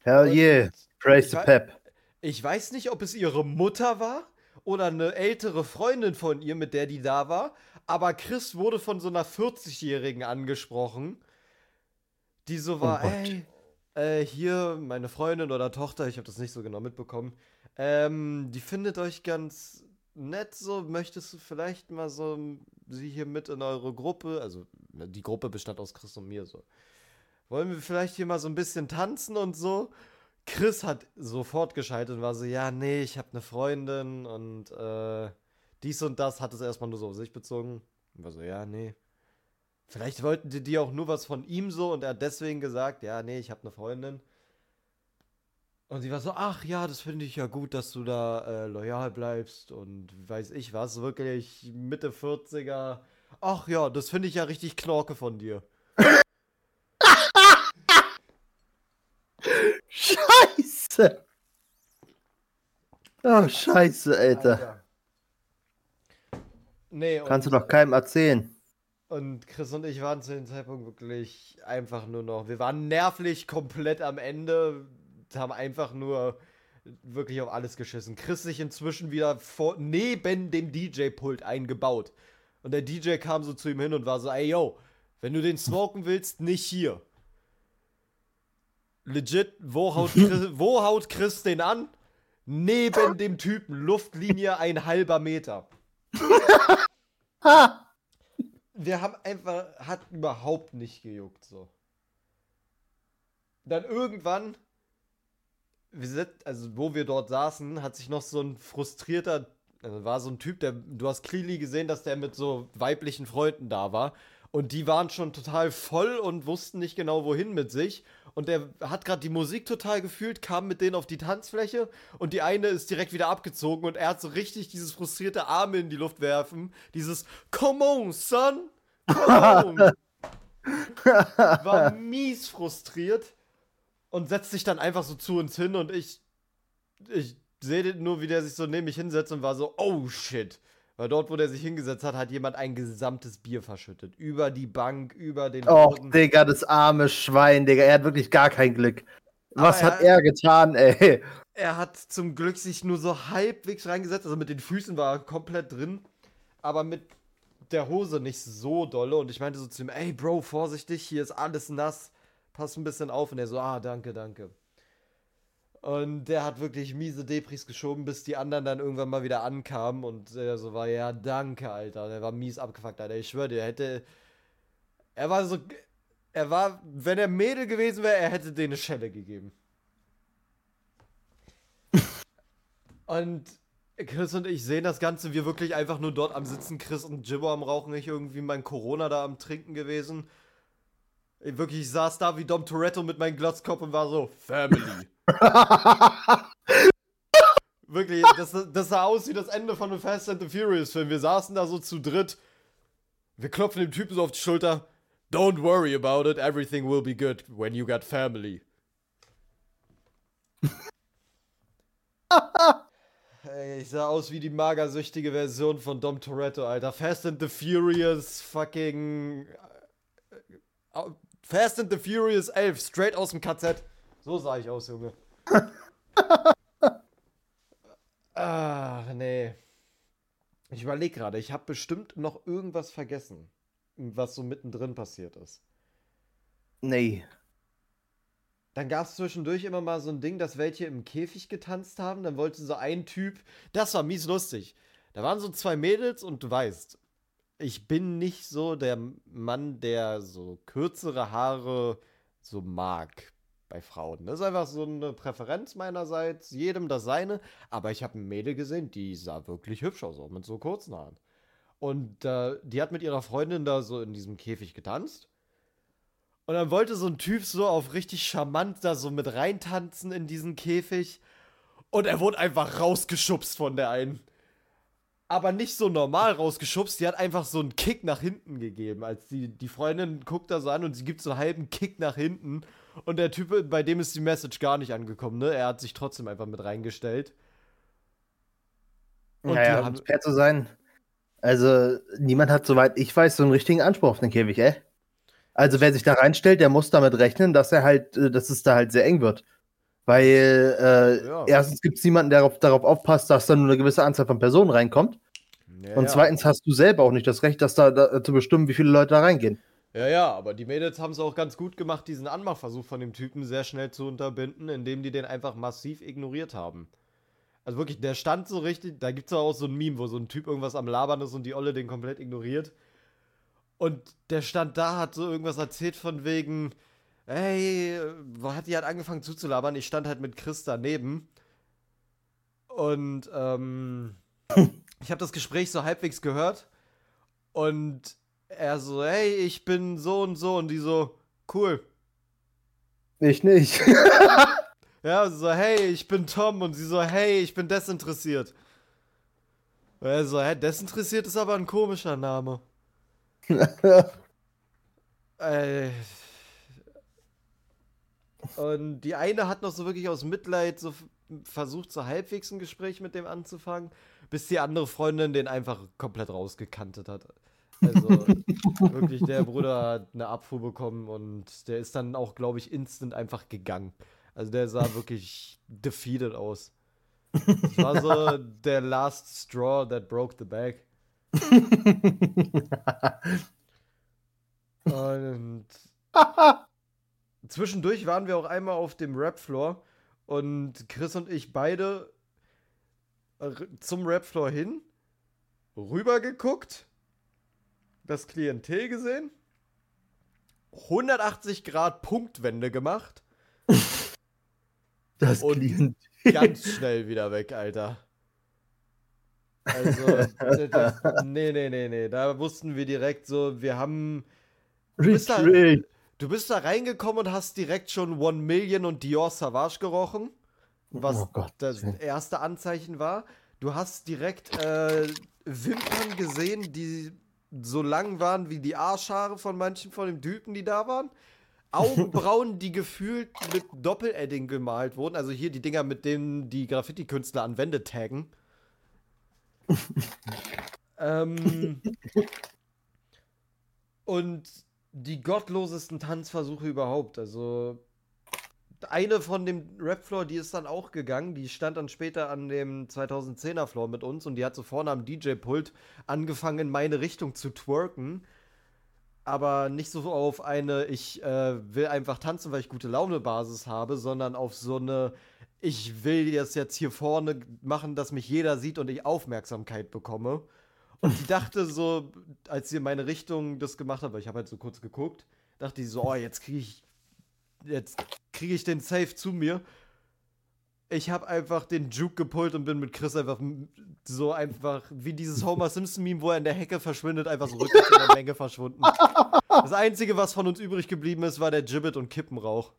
Hell yeah. Praise the Pep. Ich weiß nicht, ob es ihre Mutter war oder eine ältere Freundin von ihr, mit der die da war, aber Chris wurde von so einer 40-Jährigen angesprochen, die so Oh war, Gott. ey, äh, hier meine Freundin oder Tochter, ich habe das nicht so genau mitbekommen, ähm, die findet euch ganz nett so, möchtest du vielleicht mal so sie hier mit in eure Gruppe, also ne, die Gruppe bestand aus Chris und mir so. Wollen wir vielleicht hier mal so ein bisschen tanzen und so? Chris hat sofort geschaltet und war so, ja, nee, ich habe eine Freundin und äh, dies und das hat es erstmal nur so auf sich bezogen. Und war so, ja, nee. Vielleicht wollten die, die auch nur was von ihm so und er hat deswegen gesagt, ja, nee, ich habe eine Freundin. Und sie war so, ach ja, das finde ich ja gut, dass du da äh, loyal bleibst und weiß ich was, wirklich Mitte 40er. Ach ja, das finde ich ja richtig knorke von dir. Scheiße! Oh, scheiße, Alter. Nee, und, Kannst du doch keinem erzählen. Und Chris und ich waren zu dem Zeitpunkt wirklich einfach nur noch, wir waren nervlich komplett am Ende, haben einfach nur wirklich auf alles geschissen. Chris sich inzwischen wieder vor, neben dem DJ-Pult eingebaut. Und der DJ kam so zu ihm hin und war so, ey yo, wenn du den smoken willst, nicht hier. Legit, wo haut Chris, wo haut Chris den an? Neben dem Typen, Luftlinie ein halber Meter. Wir haben einfach, hat überhaupt nicht gejuckt, so. Dann irgendwann, wir sind, also wo wir dort saßen, hat sich noch so ein frustrierter, also war so ein Typ, der, du hast clearly gesehen, dass der mit so weiblichen Freunden da war. Und die waren schon total voll und wussten nicht genau, wohin mit sich. Und der hat gerade die Musik total gefühlt, kam mit denen auf die Tanzfläche und die eine ist direkt wieder abgezogen und er hat so richtig dieses frustrierte Arme in die Luft werfen. Dieses Come on, son! Come on! War mies frustriert und setzt sich dann einfach so zu uns hin und ich, ich sehe nur, wie der sich so neben mich hinsetzt und war so, oh shit. Weil dort, wo der sich hingesetzt hat, hat jemand ein gesamtes Bier verschüttet. Über die Bank, über den Och, Boden. Digga, das arme Schwein, Digga. Er hat wirklich gar kein Glück. Was Aber hat er- er getan, ey? Er hat zum Glück sich nur so halbwegs reingesetzt. Also mit den Füßen war er komplett drin. Aber mit der Hose nicht so dolle. Und ich meinte so zu ihm, ey Bro, vorsichtig, hier ist alles nass. Pass ein bisschen auf. Und er so, ah, danke, danke. Und der hat wirklich miese Depris geschoben, bis die anderen dann irgendwann mal wieder ankamen. Und er so war, ja, danke, Alter. Der war mies abgefuckt, Alter. Ich schwöre dir, er hätte. Er war so. Er war, wenn er Mädel gewesen wäre, er hätte denen eine Schelle gegeben. Und Chris und ich sehen das Ganze, wir wirklich einfach nur dort am Sitzen, Chris und Jibbo am Rauchen, ich irgendwie mein Corona da am Trinken gewesen. Ich wirklich, ich saß da wie Dom Toretto mit meinem Glotzkopf und war so, Family. Wirklich, das, das sah aus wie das Ende von einem Fast and the Furious Film. Wir saßen da so zu dritt. Wir klopfen dem Typen so auf die Schulter. Don't worry about it, everything will be good when you got family. Ey, ich sah aus wie die magersüchtige Version von Dom Toretto, Alter. Fast and the Furious fucking. äh, äh, Fast and the Furious 11, straight aus dem KZ. So sah ich aus, Junge. Ach, nee. Ich überlege gerade, ich habe bestimmt noch irgendwas vergessen, was so mittendrin passiert ist. nee. Dann gab es zwischendurch immer mal so ein Ding, dass welche im Käfig getanzt haben. Dann wollte so ein Typ, das war mies lustig. Da waren so zwei Mädels und du weißt, ich bin nicht so der Mann, der so kürzere Haare so mag bei Frauen. Das ist einfach so eine Präferenz meinerseits, jedem das seine. Aber ich habe ein Mädel gesehen, die sah wirklich hübsch aus, auch mit so kurzen Haaren. Und äh, die hat mit ihrer Freundin da so in diesem Käfig getanzt. Und dann wollte so ein Typ so auf richtig charmant da so mit reintanzen in diesen Käfig. Und er wurde einfach rausgeschubst von der einen. Aber nicht so normal rausgeschubst, die hat einfach so einen Kick nach hinten gegeben. Als die, die Freundin guckt da so an und sie gibt so einen halben Kick nach hinten. Und der Typ, bei dem ist die Message gar nicht angekommen, ne? Er hat sich trotzdem einfach mit reingestellt. Und naja, um fair zu sein. Also, niemand hat, soweit ich weiß, so einen richtigen Anspruch auf den Käfig, ey. Also, wer sich da reinstellt, der muss damit rechnen, dass er halt, äh, dass es da halt sehr eng wird. Weil, äh, Ja. erstens gibt es niemanden, der darauf, darauf aufpasst, dass da nur eine gewisse Anzahl von Personen reinkommt. Ja, Und zweitens hast du selber auch nicht das Recht, dass da, da zu bestimmen, wie viele Leute da reingehen. Ja, ja, aber die Mädels haben es auch ganz gut gemacht, diesen Anmachversuch von dem Typen sehr schnell zu unterbinden, indem die den einfach massiv ignoriert haben. Also wirklich, der stand so richtig, da gibt es auch so ein Meme, wo so ein Typ irgendwas am Labern ist und die Olle den komplett ignoriert. Und der stand da, hat so irgendwas erzählt von wegen, hey, hat die halt angefangen zuzulabern. Ich stand halt mit Chris daneben. Und ähm, ich habe das Gespräch so halbwegs gehört. Und er so, hey, ich bin so und so. Und die so, cool. Ich nicht. ja, so, hey, ich bin Tom. Und sie so, hey, ich bin desinteressiert. Und er so, hä, desinteressiert ist aber ein komischer Name. äh, und die eine hat noch so wirklich aus Mitleid so versucht, so halbwegs ein Gespräch mit dem anzufangen, bis die andere Freundin den einfach komplett rausgekantet hat. Also wirklich, der Bruder hat eine Abfuhr bekommen und der ist dann auch, glaube ich, instant einfach gegangen. Also der sah wirklich defeated aus. Das war so der last straw that broke the bag. und zwischendurch waren wir auch einmal auf dem Rap-Floor und Chris und ich beide zum Rap-Floor hin, rübergeguckt, das Klientel gesehen, 180 Grad Punktwende gemacht. Das und Klientel. ganz schnell wieder weg, Alter. Also, das, nee, nee, nee, nee. Da wussten wir direkt so, wir haben. Du bist, da, du bist da reingekommen und hast direkt schon One Million und Dior Savage gerochen. Was oh Gott. das erste Anzeichen war. Du hast direkt äh, Wimpern gesehen, die so lang waren wie die Arschhaare von manchen von den Typen, die da waren. Augenbrauen, die gefühlt mit Doppel-Edding gemalt wurden. Also hier die Dinger, mit denen die Graffiti-Künstler an Wände taggen. ähm, und die gottlosesten Tanzversuche überhaupt. Also eine von dem Rap-Floor, die ist dann auch gegangen. Die stand dann später an dem 2010er-Floor mit uns und die hat so vorne am DJ-Pult angefangen, in meine Richtung zu twerken. Aber nicht so auf eine, ich äh, will einfach tanzen, weil ich gute Laune-Basis habe, sondern auf so eine, ich will das jetzt hier vorne machen, dass mich jeder sieht und ich Aufmerksamkeit bekomme. Und die dachte so, als sie in meine Richtung das gemacht hat, weil ich habe halt so kurz geguckt, dachte die so, oh, jetzt kriege ich jetzt kriege ich den Safe zu mir. Ich habe einfach den Juke gepult und bin mit Chris einfach so einfach wie dieses Homer Simpson Meme, wo er in der Hecke verschwindet, einfach so rückwärts in der Menge verschwunden. Das einzige, was von uns übrig geblieben ist, war der Gibbet und Kippenrauch.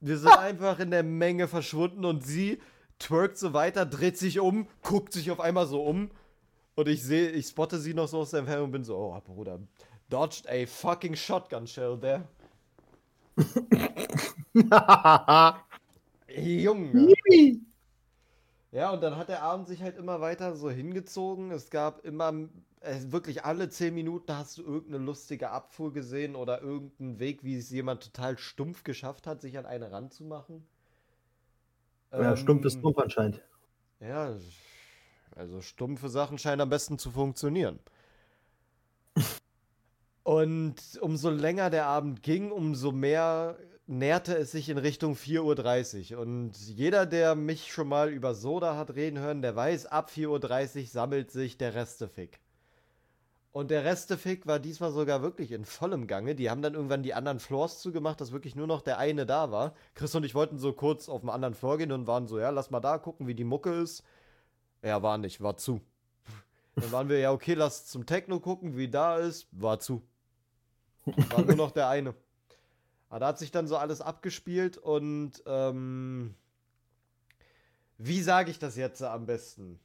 Wir sind einfach in der Menge verschwunden und sie twerkt so weiter, dreht sich um, guckt sich auf einmal so um und ich sehe, ich spotte sie noch so aus der Entfernung und bin so, oh Bruder, dodged a fucking shotgun shell there. Junge. Ja, und dann hat der Abend sich halt immer weiter so hingezogen. Es gab immer, äh, wirklich alle zehn Minuten hast du irgendeine lustige Abfuhr gesehen oder irgendeinen Weg, wie es jemand total stumpf geschafft hat, sich an eine ranzumachen. Ja, ähm, stumpf ist stumpf anscheinend. Ja, also stumpfe Sachen scheinen am besten zu funktionieren. Und umso länger der Abend ging, umso mehr näherte es sich in Richtung 4.30 Uhr. Und jeder, der mich schon mal über Soda hat reden hören, der weiß, ab 4.30 Uhr sammelt sich der Restefick. Und der Restefick war diesmal sogar wirklich in vollem Gange. Die haben dann irgendwann die anderen Floors zugemacht, dass wirklich nur noch der eine da war. Chris und ich wollten so kurz auf den anderen Floor gehen und waren so, ja, lass mal da gucken, wie die Mucke ist. Ja, war nicht, war zu. Dann waren wir, ja, okay, lass zum Techno gucken, wie da ist, war zu. War nur noch der eine. Aber da hat sich dann so alles abgespielt und ähm, wie sage ich das jetzt am besten?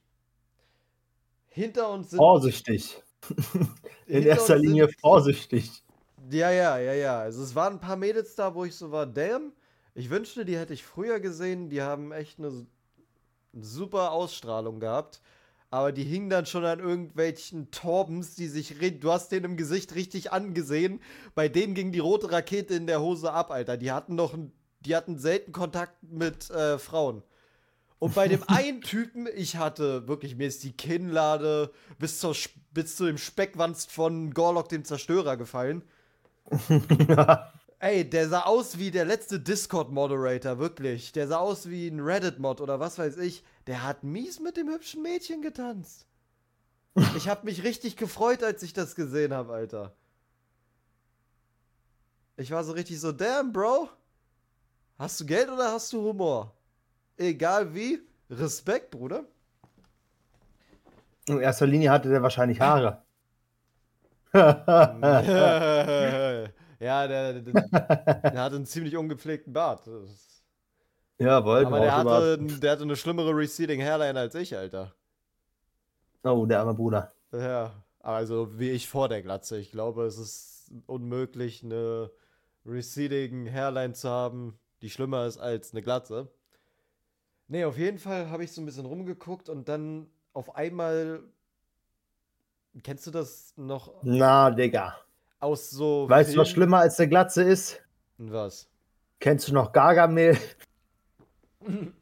Hinter uns sind. Vorsichtig. In erster Linie vorsichtig. Ja, ja, ja, ja. Also es waren ein paar Mädels da, wo ich so war, damn, ich wünschte, die hätte ich früher gesehen. Die haben echt eine super Ausstrahlung gehabt aber die hingen dann schon an irgendwelchen Torbens, die sich. Du hast den im Gesicht richtig angesehen. Bei denen ging die rote Rakete in der Hose ab, Alter. Die hatten noch. Die hatten selten Kontakt mit äh, Frauen. Und bei dem einen Typen, ich hatte wirklich, mir ist die Kinnlade bis, zur, bis zu dem Speckwanst von Gorlock dem Zerstörer gefallen. Ey, der sah aus wie der letzte Discord-Moderator, wirklich. Der sah aus wie ein Reddit-Mod oder was weiß ich. Der hat mies mit dem hübschen Mädchen getanzt. Ich hab mich richtig gefreut, als ich das gesehen habe, Alter. Ich war so richtig so, damn, Bro. Hast du Geld oder hast du Humor? Egal wie, Respekt, Bruder. In erster Linie hatte der wahrscheinlich Haare. ja, der, der, der hatte einen ziemlich ungepflegten Bart. Das- Jawohl, Aber der hatte, der hatte eine schlimmere Receding Hairline als ich, Alter. Oh, der arme Bruder. Ja, also wie ich vor der Glatze. Ich glaube, es ist unmöglich, eine receding Hairline zu haben, die schlimmer ist als eine Glatze. Nee, auf jeden Fall habe ich so ein bisschen rumgeguckt und dann auf einmal. Kennst du das noch Na, Digga. aus so. Weißt du, was schlimmer als der Glatze ist? Was? Kennst du noch Gargamel?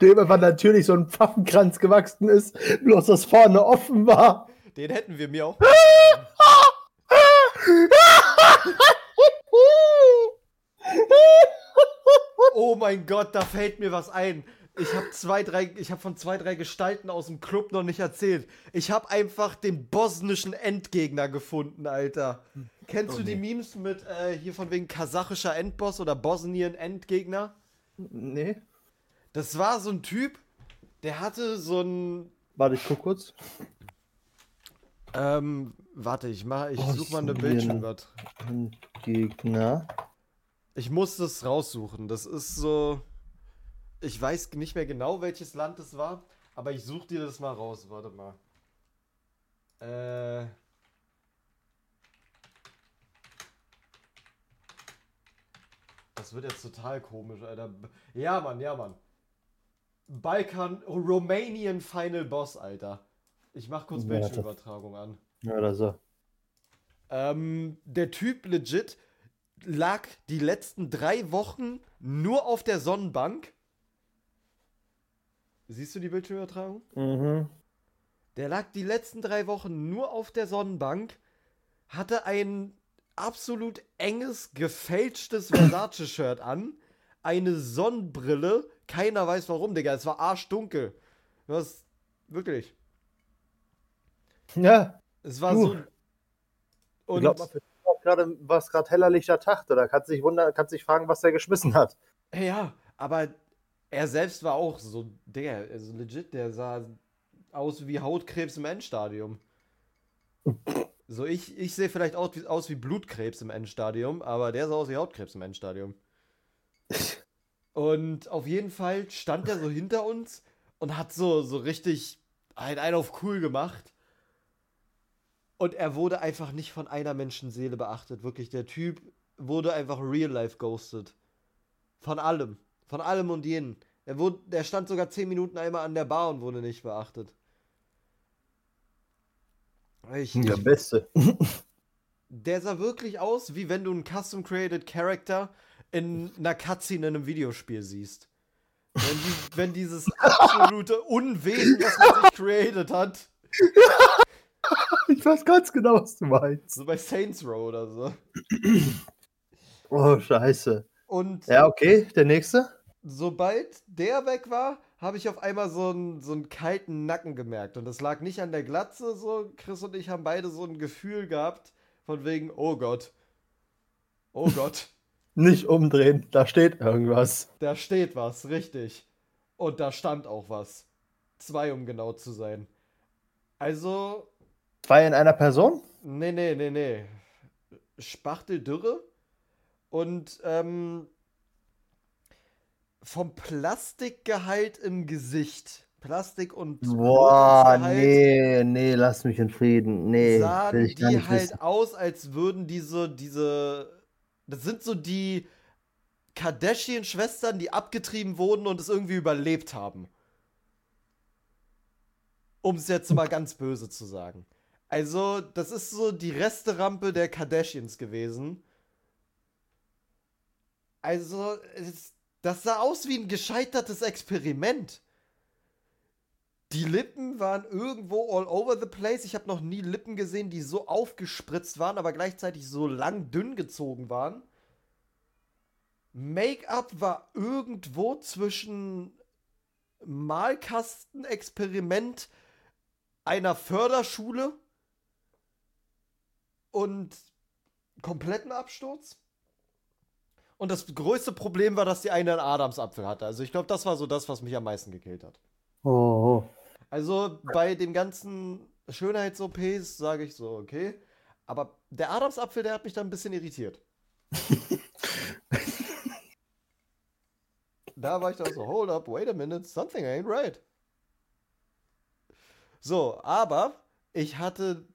Dem einfach natürlich so ein Pfaffenkranz gewachsen ist, bloß das vorne offen war. Den hätten wir mir auch. Oh mein Gott, da fällt mir was ein. Ich habe zwei, drei, ich habe von zwei, drei Gestalten aus dem Club noch nicht erzählt. Ich habe einfach den bosnischen Endgegner gefunden, Alter. Kennst Oh du die nee. Memes mit äh, hier von wegen kasachischer Endboss oder Bosnien Endgegner? Nee. Das war so ein Typ, der hatte so ein Warte, ich guck kurz. ähm, warte, ich mach, ich suche mal eine Bosnien. Bildschirmübertragung. Gegner. Ich muss das raussuchen. Das ist so. Ich weiß nicht mehr genau, welches Land es war, aber ich suche dir das mal raus. Warte mal. Äh. Das wird jetzt total komisch, Alter. Ja, Mann, ja, Mann. Balkan, Romanian Final Boss, Alter. Ich mach kurz. Bildschirmübertragung an. Oder so. Ähm, der Typ legit lag die letzten drei Wochen nur auf der Sonnenbank. Siehst du die Bildschirmübertragung? Mhm. Der lag die letzten drei Wochen nur auf der Sonnenbank, hatte ein absolut enges, gefälschtes Versace-Shirt an, eine Sonnenbrille, keiner weiß warum, Digga, es war arschdunkel. Was, wirklich. Ja, Es war Du. so. ich Und glaube, dich auch gerade war es gerade heller lichter Tag. Da kannst du dich wundern, kannst dich fragen, was der geschmissen hat. Ja, aber er selbst war auch so, Digga, also legit, der sah aus wie Hautkrebs im Endstadium. So, ich, ich sehe vielleicht aus wie, aus wie Blutkrebs im Endstadium, aber der sah aus wie Hautkrebs im Endstadium. Und auf jeden Fall stand er so hinter uns und hat so, so richtig halt einen auf cool gemacht. Und er wurde einfach nicht von einer Menschenseele beachtet. Wirklich, der Typ wurde einfach real life ghosted. Von allem. Von allem und jeden. Er, wurde, der stand sogar 10 Minuten einmal an der Bar und wurde nicht beachtet. Ich, Der Beste. der sah wirklich aus, wie wenn du einen Custom-Created Character in einer Cutscene in einem Videospiel siehst. Wenn, die, wenn dieses absolute Unwesen, was man sich created hat, Ich weiß ganz genau, was du meinst. so bei Saints Row oder so. Oh, scheiße. Und Ja, okay, der nächste. sobald der weg war, habe ich auf einmal so einen, so einen kalten Nacken gemerkt. Und das lag nicht an der Glatze, so. Chris und ich haben beide so ein Gefühl gehabt, von wegen, oh Gott. Oh Gott, Nicht umdrehen, da steht irgendwas. da steht was, richtig. Und da stand auch was. Zwei, um genau zu sein. Also, Zwei in einer Person? nee, nee, nee, nee. Spachteldürre und ähm, vom Plastikgehalt im Gesicht. Plastik und Boah, nee, nee, lass mich in Frieden. Nee, sahen ich die halt wissen. aus, als würden diese, diese, das sind so die Kardashian-Schwestern, die abgetrieben wurden und es irgendwie überlebt haben. Um es jetzt mal ganz böse zu sagen. Also, das ist so die Resterampe der Kardashians gewesen. Also, es, Das sah aus wie ein gescheitertes Experiment. Die Lippen waren irgendwo all over the place. Ich habe noch nie Lippen gesehen, die so aufgespritzt waren, aber gleichzeitig so lang dünn gezogen waren. Make-up war irgendwo zwischen Malkastenexperiment einer Förderschule und kompletten Absturz. Und das größte Problem war, dass die eine einen Adamsapfel hatte. Also ich glaube, das war so das, was mich am meisten gekillt hat. Oh. Also bei den ganzen Schönheits-OPs sage ich so, okay. Aber der Adamsapfel, der hat mich dann ein bisschen irritiert. da war ich dann so, hold up, wait a minute, something ain't right. So, aber ich hatte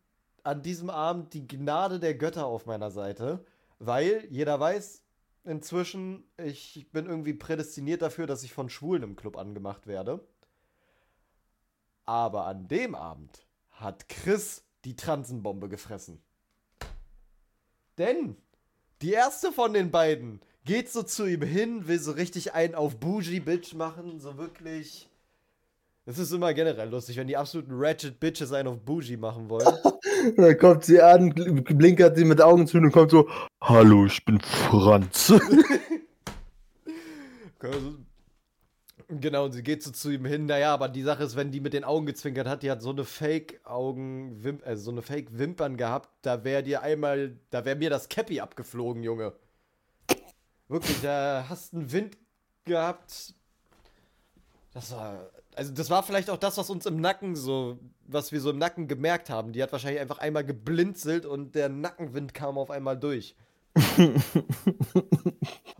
an diesem Abend die Gnade der Götter auf meiner Seite, weil jeder weiß inzwischen, ich bin irgendwie prädestiniert dafür, dass ich von Schwulen im Club angemacht werde. Aber an dem Abend hat Chris die Transenbombe gefressen. Denn die erste von den beiden geht so zu ihm hin, will so richtig einen auf Bougie Bitch machen, so wirklich. Es ist immer generell lustig, wenn die absoluten Ratchet Bitches einen auf Bougie machen wollen. dann kommt sie an, blinkert sie mit Augen zu und kommt so: Hallo, ich bin Franz. Genau, und sie geht so zu ihm hin. Naja, aber die Sache ist, wenn die mit den Augen gezwinkert hat, die hat so eine Fake-Augen, also so eine Fake-Wimpern gehabt, da wäre dir einmal, da wäre mir das Cappy abgeflogen, Junge. Wirklich, da hast einen Wind gehabt. Das war, also das war vielleicht auch das, was uns im Nacken so, was wir so im Nacken gemerkt haben. Die hat wahrscheinlich einfach einmal geblinzelt und der Nackenwind kam auf einmal durch.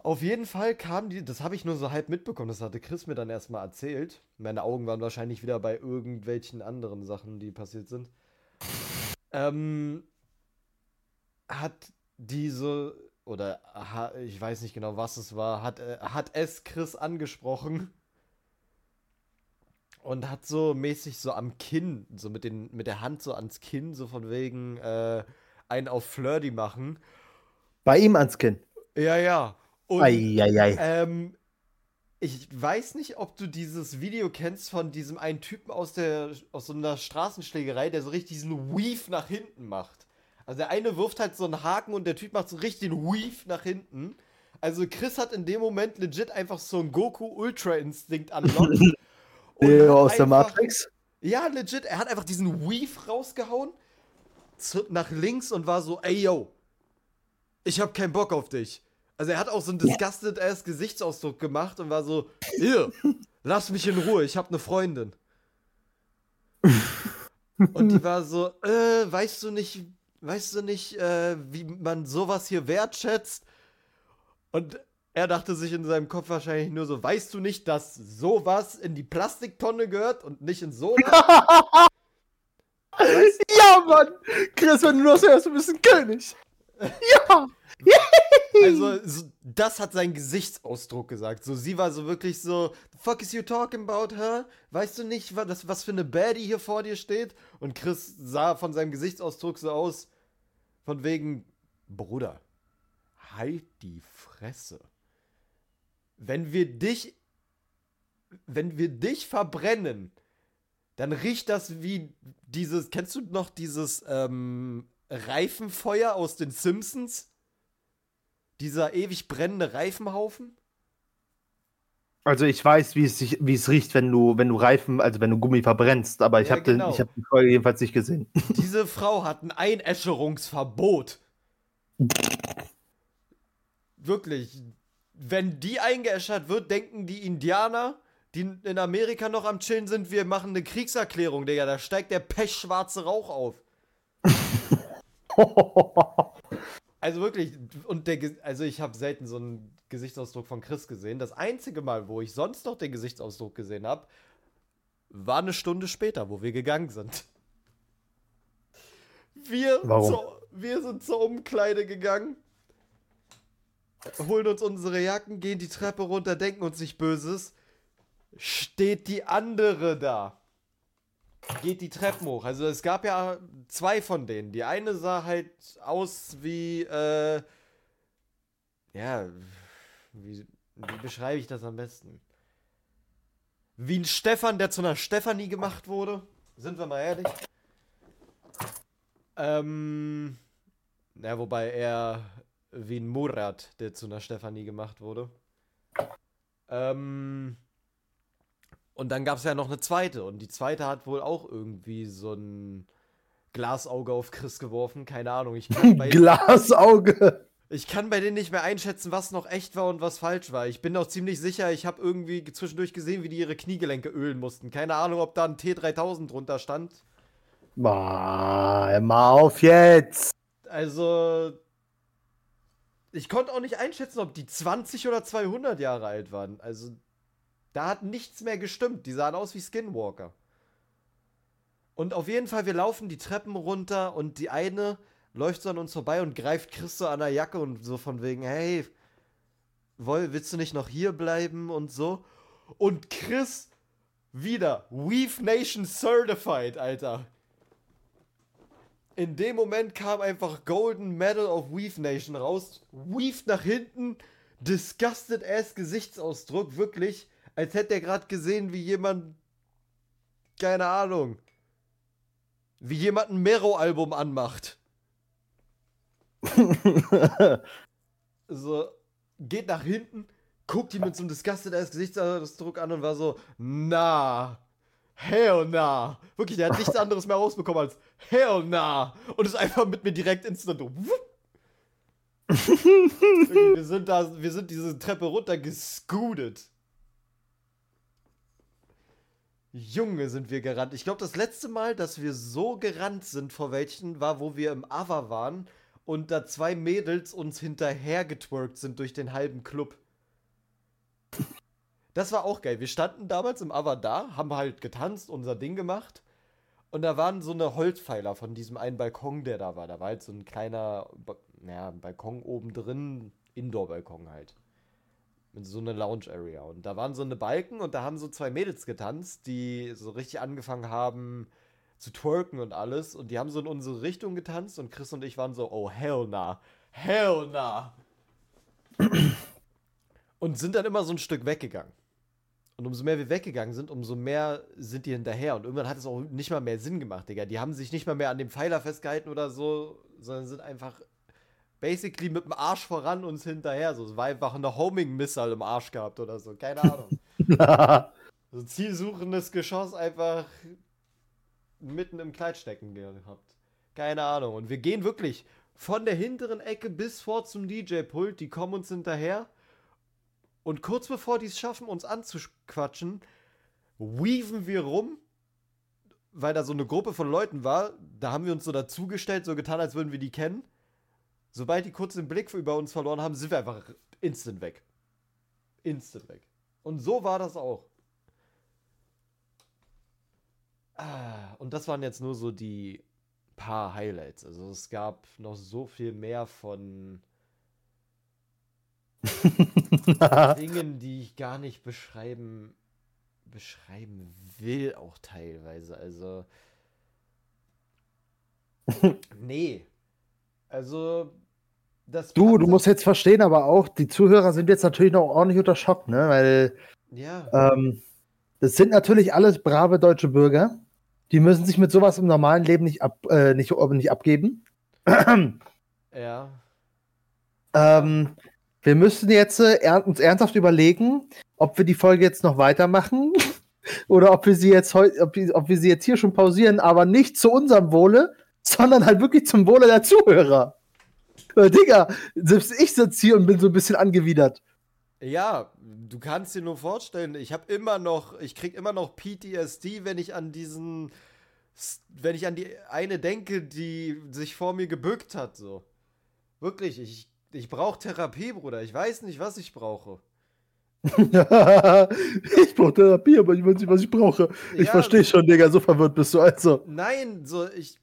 Auf jeden Fall kam die, das habe ich nur so halb mitbekommen, das hatte Chris mir dann erstmal erzählt. Meine Augen waren wahrscheinlich wieder bei irgendwelchen anderen Sachen, die passiert sind. Ähm, hat diese, oder ich weiß nicht genau, was es war, hat, äh, hat es Chris angesprochen und hat so mäßig so am Kinn, so mit, den, mit der Hand so ans Kinn, so von wegen äh, einen auf Flirty machen. Bei ihm ans Kinn. Ja, ja. Und, Eieiei. Ähm, ich weiß nicht, ob du dieses Video kennst von diesem einen Typen aus, der, aus so einer Straßenschlägerei, der so richtig diesen Weave nach hinten macht. Also der eine wirft halt so einen Haken und der Typ macht so richtig den Weave nach hinten. Also Chris hat in dem Moment legit einfach so einen Goku Ultra Instinkt anlockt. der aus einfach, der Matrix? Ja, legit. Er hat einfach diesen Weave rausgehauen nach links und war so, ey yo, ich hab keinen Bock auf dich. Also er hat auch so einen disgusted ass Gesichtsausdruck gemacht und war so, ihr, lass mich in Ruhe, ich hab eine Freundin. und die war so, äh, weißt du nicht, weißt du nicht, äh, wie man sowas hier wertschätzt? Und er dachte sich in seinem Kopf wahrscheinlich nur so, weißt du nicht, dass sowas in die Plastiktonne gehört und nicht in so Ja, Mann! Chris, wenn du das hörst, du bist ein König! Ja! also, so, das hat sein Gesichtsausdruck gesagt. So, sie war so wirklich so, the fuck is you talking about her? Weißt du nicht, was, was für eine Baddie hier vor dir steht? Und Chris sah von seinem Gesichtsausdruck so aus, von wegen, Bruder, halt die Fresse. Wenn wir dich, wenn wir dich verbrennen, dann riecht das wie dieses, kennst du noch dieses ähm, Reifenfeuer aus den Simpsons? Dieser ewig brennende Reifenhaufen? Also ich weiß, wie es, sich, wie es riecht, wenn du, wenn du Reifen, also wenn du Gummi verbrennst, aber ich ja, habe genau. hab die Folge jedenfalls nicht gesehen. Diese Frau hat ein Einäscherungsverbot. Wirklich. Wenn die eingeäschert wird, denken die Indianer, die in Amerika noch am Chillen sind, wir machen eine Kriegserklärung, Digga. Da steigt der pechschwarze Rauch auf. Also wirklich, und der, also ich habe selten so einen Gesichtsausdruck von Chris gesehen. Das einzige Mal, wo ich sonst noch den Gesichtsausdruck gesehen habe, war eine Stunde später, wo wir gegangen sind. Wir, Warum? Zu, wir sind zur Umkleide gegangen, holen uns unsere Jacken, gehen die Treppe runter, denken uns nicht Böses. Steht die andere da geht die Treppen hoch. Also es gab ja zwei von denen. Die eine sah halt aus wie, äh, ja, wie Wie beschreibe ich das am besten? Wie ein Stefan, der zu einer Stefanie gemacht wurde. Sind wir mal ehrlich. Ähm. Ja, wobei er wie ein Murat, der zu einer Stefanie gemacht wurde. Ähm. Und dann gab es ja noch eine zweite. Und die zweite hat wohl auch irgendwie so ein Glasauge auf Chris geworfen. Keine Ahnung. Ich kann bei, Glasauge. ich kann bei denen nicht mehr einschätzen, was noch echt war und was falsch war. Ich bin auch ziemlich sicher, ich habe irgendwie zwischendurch gesehen, wie die ihre Kniegelenke ölen mussten. Keine Ahnung, ob da ein T3000 drunter stand. Mal, mal auf jetzt. Also. Ich konnte auch nicht einschätzen, ob die 20 oder 200 Jahre alt waren. Also. Da hat nichts mehr gestimmt. Die sahen aus wie Skinwalker. Und auf jeden Fall, wir laufen die Treppen runter und die eine läuft so an uns vorbei und greift Chris so an der Jacke und so von wegen, hey, willst du nicht noch hier bleiben und so? Und Chris wieder Weave Nation Certified, Alter. In dem Moment kam einfach Golden Medal of Weave Nation raus, weaved nach hinten, disgusted ass Gesichtsausdruck, wirklich, als hätte er gerade gesehen, wie jemand, keine Ahnung, wie jemand ein Mero-Album anmacht. so, geht nach hinten, guckt ihn mit so einem disgusted ass Gesichtsausdruck an und war so, na, hell na. Wirklich, der hat nichts anderes mehr rausbekommen als hell na. Und ist einfach mit mir direkt instant wir sind da, wir sind diese Treppe runter gescootet. Junge, sind wir gerannt. Ich glaube, das letzte Mal, dass wir so gerannt sind vor welchen, war, wo wir im Ava waren und da zwei Mädels uns hinterher getwerkt sind durch den halben Club. Das war auch geil. Wir standen damals im Ava da, haben halt getanzt, unser Ding gemacht. Und da waren so eine Holzpfeiler von diesem einen Balkon, der da war. Da war halt so ein kleiner, naja, Balkon oben drin, Indoor-Balkon halt. Mit so einer Lounge-Area. Und da waren so eine Balken und da haben so zwei Mädels getanzt, die so richtig angefangen haben zu twerken und alles. Und die haben so in unsere Richtung getanzt und Chris und ich waren so, oh hell nah. Hell nah. Und sind dann immer so ein Stück weggegangen. Und umso mehr wir weggegangen sind, umso mehr sind die hinterher. Und irgendwann hat es auch nicht mal mehr Sinn gemacht, Digga. Die haben sich nicht mal mehr an dem Pfeiler festgehalten oder so, sondern sind einfach basically mit dem Arsch voran uns hinterher. So, es war einfach eine Homing-Missile im Arsch gehabt oder so. Keine Ahnung. so zielsuchendes Geschoss einfach mitten im Kleid stecken gehabt. Keine Ahnung. Und wir gehen wirklich von der hinteren Ecke bis vor zum DJ-Pult. Die kommen uns hinterher. Und kurz bevor die es schaffen, uns anzuquatschen, weaven wir rum, weil da so eine Gruppe von Leuten war. Da haben wir uns so dazugestellt, so getan, als würden wir die kennen. Sobald die kurz den Blick über uns verloren haben, sind wir einfach instant weg. Instant weg. Und so war das auch. Ah, und das waren jetzt nur so die paar Highlights. Also es gab noch so viel mehr von Dingen, die ich gar nicht beschreiben beschreiben will, auch teilweise. Also nee. Also das Du, du musst jetzt verstehen, aber auch, die Zuhörer sind jetzt natürlich noch ordentlich unter Schock, ne? Weil ja. ähm, das sind natürlich alles brave deutsche Bürger. Die müssen sich mit sowas im normalen Leben nicht, ab, äh, nicht, nicht abgeben. Ja. Ähm, wir müssen jetzt äh, er uns ernsthaft überlegen, ob wir die Folge jetzt noch weitermachen oder ob wir sie jetzt heute, ob, ob wir sie jetzt hier schon pausieren, aber nicht zu unserem Wohle, sondern halt wirklich zum Wohle der Zuhörer. Äh, Digga, selbst ich sitze hier und bin so ein bisschen angewidert. Ja, du kannst dir nur vorstellen, ich habe immer noch, ich krieg immer noch PTSD, wenn ich an diesen, wenn ich an die eine denke, die sich vor mir gebückt hat, so. Wirklich, ich, ich brauche Therapie, Bruder. Ich weiß nicht, was ich brauche. ich brauche Therapie, aber ich weiß nicht, was ich brauche. Ich Ja, verstehe schon, Digga, so verwirrt bist du also. Nein, so, ich,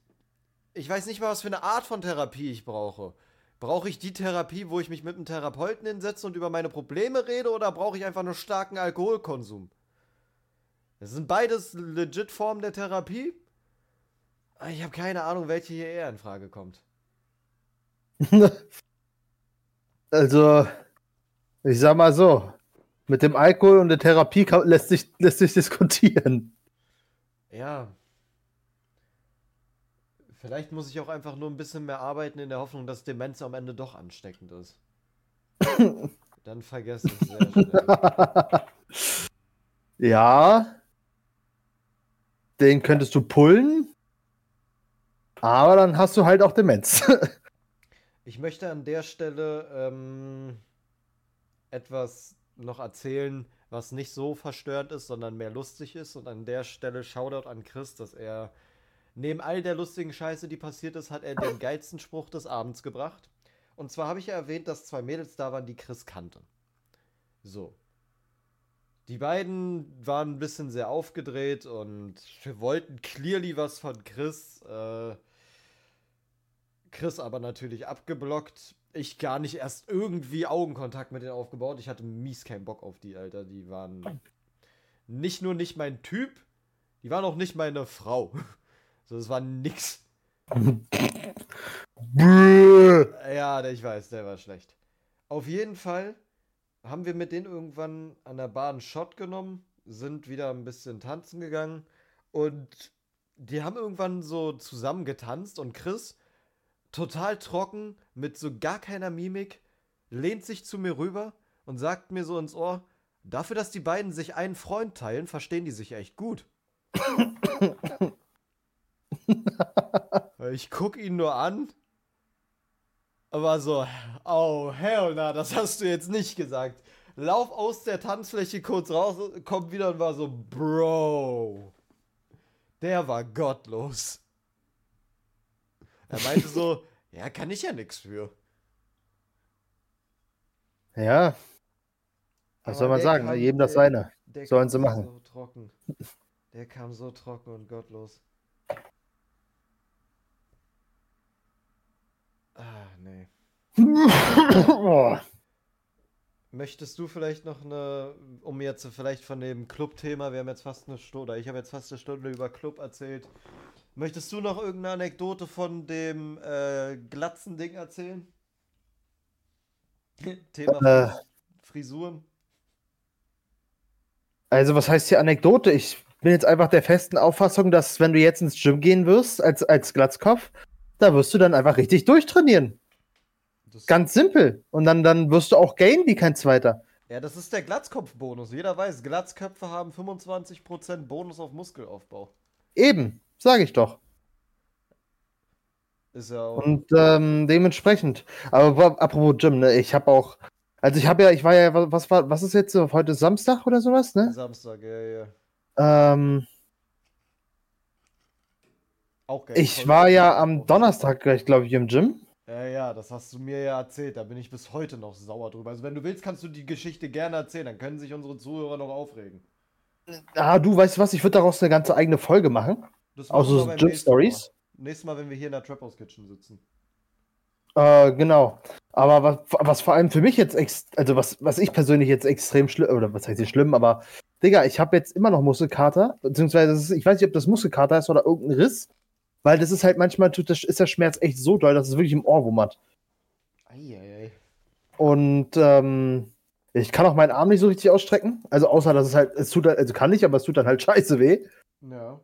ich weiß nicht mal, was für eine Art von Therapie ich brauche. Brauche ich die Therapie, wo ich mich mit einem Therapeuten hinsetze und über meine Probleme rede, oder brauche ich einfach nur starken Alkoholkonsum? Das sind beides legit Formen der Therapie. Ich habe keine Ahnung, welche hier eher in Frage kommt. Also, ich sag mal so, Mit dem Alkohol und der Therapie kann, lässt, sich, lässt sich diskutieren. Ja. Vielleicht muss ich auch einfach nur ein bisschen mehr arbeiten in der Hoffnung, dass Demenz am Ende doch ansteckend ist. Dann vergesse ich sehr schnell. ja. Den könntest du pullen. Aber dann hast du halt auch Demenz. ich möchte an der Stelle ähm, etwas noch erzählen, was nicht so verstörend ist, sondern mehr lustig ist. Und an der Stelle Shoutout an Chris, dass er neben all der lustigen Scheiße, die passiert ist, hat er den geilsten Spruch des Abends gebracht. Und zwar habe ich ja erwähnt, dass zwei Mädels da waren, die Chris kannte. So. Die beiden waren ein bisschen sehr aufgedreht und wir wollten clearly was von Chris. Äh, Chris aber natürlich abgeblockt. Ich gar nicht erst irgendwie Augenkontakt mit denen aufgebaut. Ich hatte mies keinen Bock auf die, Alter. Die waren nicht nur nicht mein Typ, die waren auch nicht meine Frau. So, das war nix. ja, ich weiß, der war schlecht. Auf jeden Fall haben wir mit denen irgendwann an der einen Shot genommen, sind wieder ein bisschen tanzen gegangen und die haben irgendwann so zusammen getanzt und Chris, total trocken, mit so gar keiner Mimik, lehnt sich zu mir rüber und sagt mir so ins Ohr, dafür, dass die beiden sich einen Freund teilen, verstehen die sich echt gut. ich guck ihn nur an war so, oh, hell na, das hast du jetzt nicht gesagt. Lauf aus der Tanzfläche kurz raus, kommt wieder und war so, Bro. Der war gottlos. Er meinte so, ja, kann ich ja nichts für. Ja. Was soll man sagen? Kam, Jedem das seine. Sollen sie machen. So trocken. Der kam so trocken und gottlos. Ah, nee. Möchtest du vielleicht noch eine, um jetzt vielleicht von dem Club-Thema, wir haben jetzt fast eine Stunde, oder ich habe jetzt fast eine Stunde über Club erzählt. Möchtest du noch irgendeine Anekdote von dem äh, Glatzen-Ding erzählen? Thema äh, Frisuren. Also, was heißt hier Anekdote? Ich bin jetzt einfach der festen Auffassung, dass wenn du jetzt ins Gym gehen wirst, als, als Glatzkopf, da wirst du dann einfach richtig durchtrainieren. Das Ganz simpel. Und dann, dann wirst du auch gain wie kein zweiter. Ja, das ist der Glatzkopf-Bonus. Jeder weiß, Glatzköpfe haben 25% Bonus auf Muskelaufbau. Eben, sage ich doch. Ist ja auch. Und ähm, dementsprechend. Aber apropos Gym, ne, ich habe auch. Also ich habe ja, ich war ja, was war, was ist jetzt heute Samstag oder sowas, ne? Samstag, ja, ja. Ähm, auch geil. Ich war ja am Donnerstag gleich, glaube ich, im Gym. Ja, ja, das hast du mir ja erzählt. Da bin ich bis heute noch sauer drüber. Also, wenn du willst, kannst du die Geschichte gerne erzählen. Dann können sich unsere Zuhörer noch aufregen. Ah, du weißt was? Ich würde daraus eine ganze eigene Folge machen. Das Aus so Gym Stories. Nächstes Mal, wenn wir hier in der Trap House Kitchen sitzen. Äh, genau. Aber was, was vor allem für mich jetzt, also was, was ich persönlich jetzt extrem schlimm, oder was heißt nicht schlimm, aber Digga, ich habe jetzt immer noch Muskelkater, beziehungsweise ist, ich weiß nicht, ob das Muskelkater ist oder irgendein Riss. Weil das ist halt manchmal, tut das, ist der Schmerz echt so doll, dass es wirklich im Ohr wummert. Eieiei. Und ähm, ich kann auch meinen Arm nicht so richtig ausstrecken. Also außer, dass es halt, es tut also kann ich, aber es tut dann halt scheiße weh. Ja.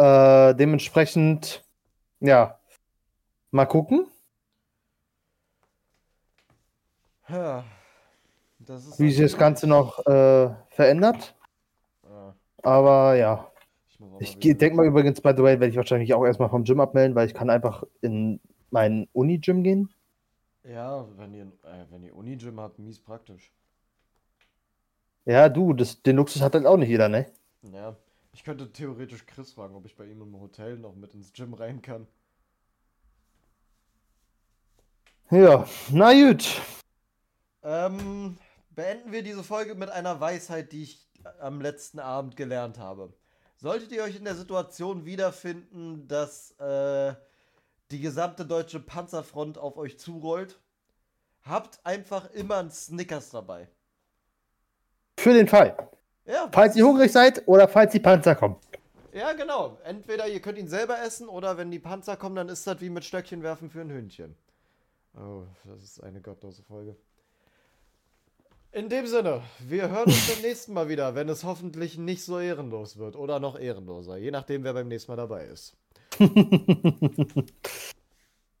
Äh, dementsprechend, ja, mal gucken. Ja, wie sich das Ganze noch äh, verändert. Ja. Aber ja. Ich denke mal übrigens, by the way, werde ich wahrscheinlich auch erstmal vom Gym abmelden, weil ich kann einfach in mein Uni-Gym gehen. Ja, wenn ihr, äh, wenn ihr Uni-Gym habt, mies praktisch. Ja, du, das, den Luxus hat halt auch nicht jeder, ne? Ja, ich könnte theoretisch Chris fragen, ob ich bei ihm im Hotel noch mit ins Gym rein kann. Ja, na gut. Ähm, beenden wir diese Folge mit einer Weisheit, die ich am letzten Abend gelernt habe. Solltet ihr euch in der Situation wiederfinden, dass äh, die gesamte deutsche Panzerfront auf euch zurollt, habt einfach immer einen Snickers dabei. Für den Fall. Ja, falls ihr hungrig seid oder falls die Panzer kommen. Ja, genau. Entweder ihr könnt ihn selber essen oder wenn die Panzer kommen, dann ist das wie mit Stöckchen werfen für ein Hühnchen. Oh, das ist eine gottlose Folge. In dem Sinne, wir hören uns beim nächsten Mal wieder, wenn es hoffentlich nicht so ehrenlos wird oder noch ehrenloser, je nachdem, wer beim nächsten Mal dabei ist.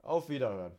Auf Wiederhören.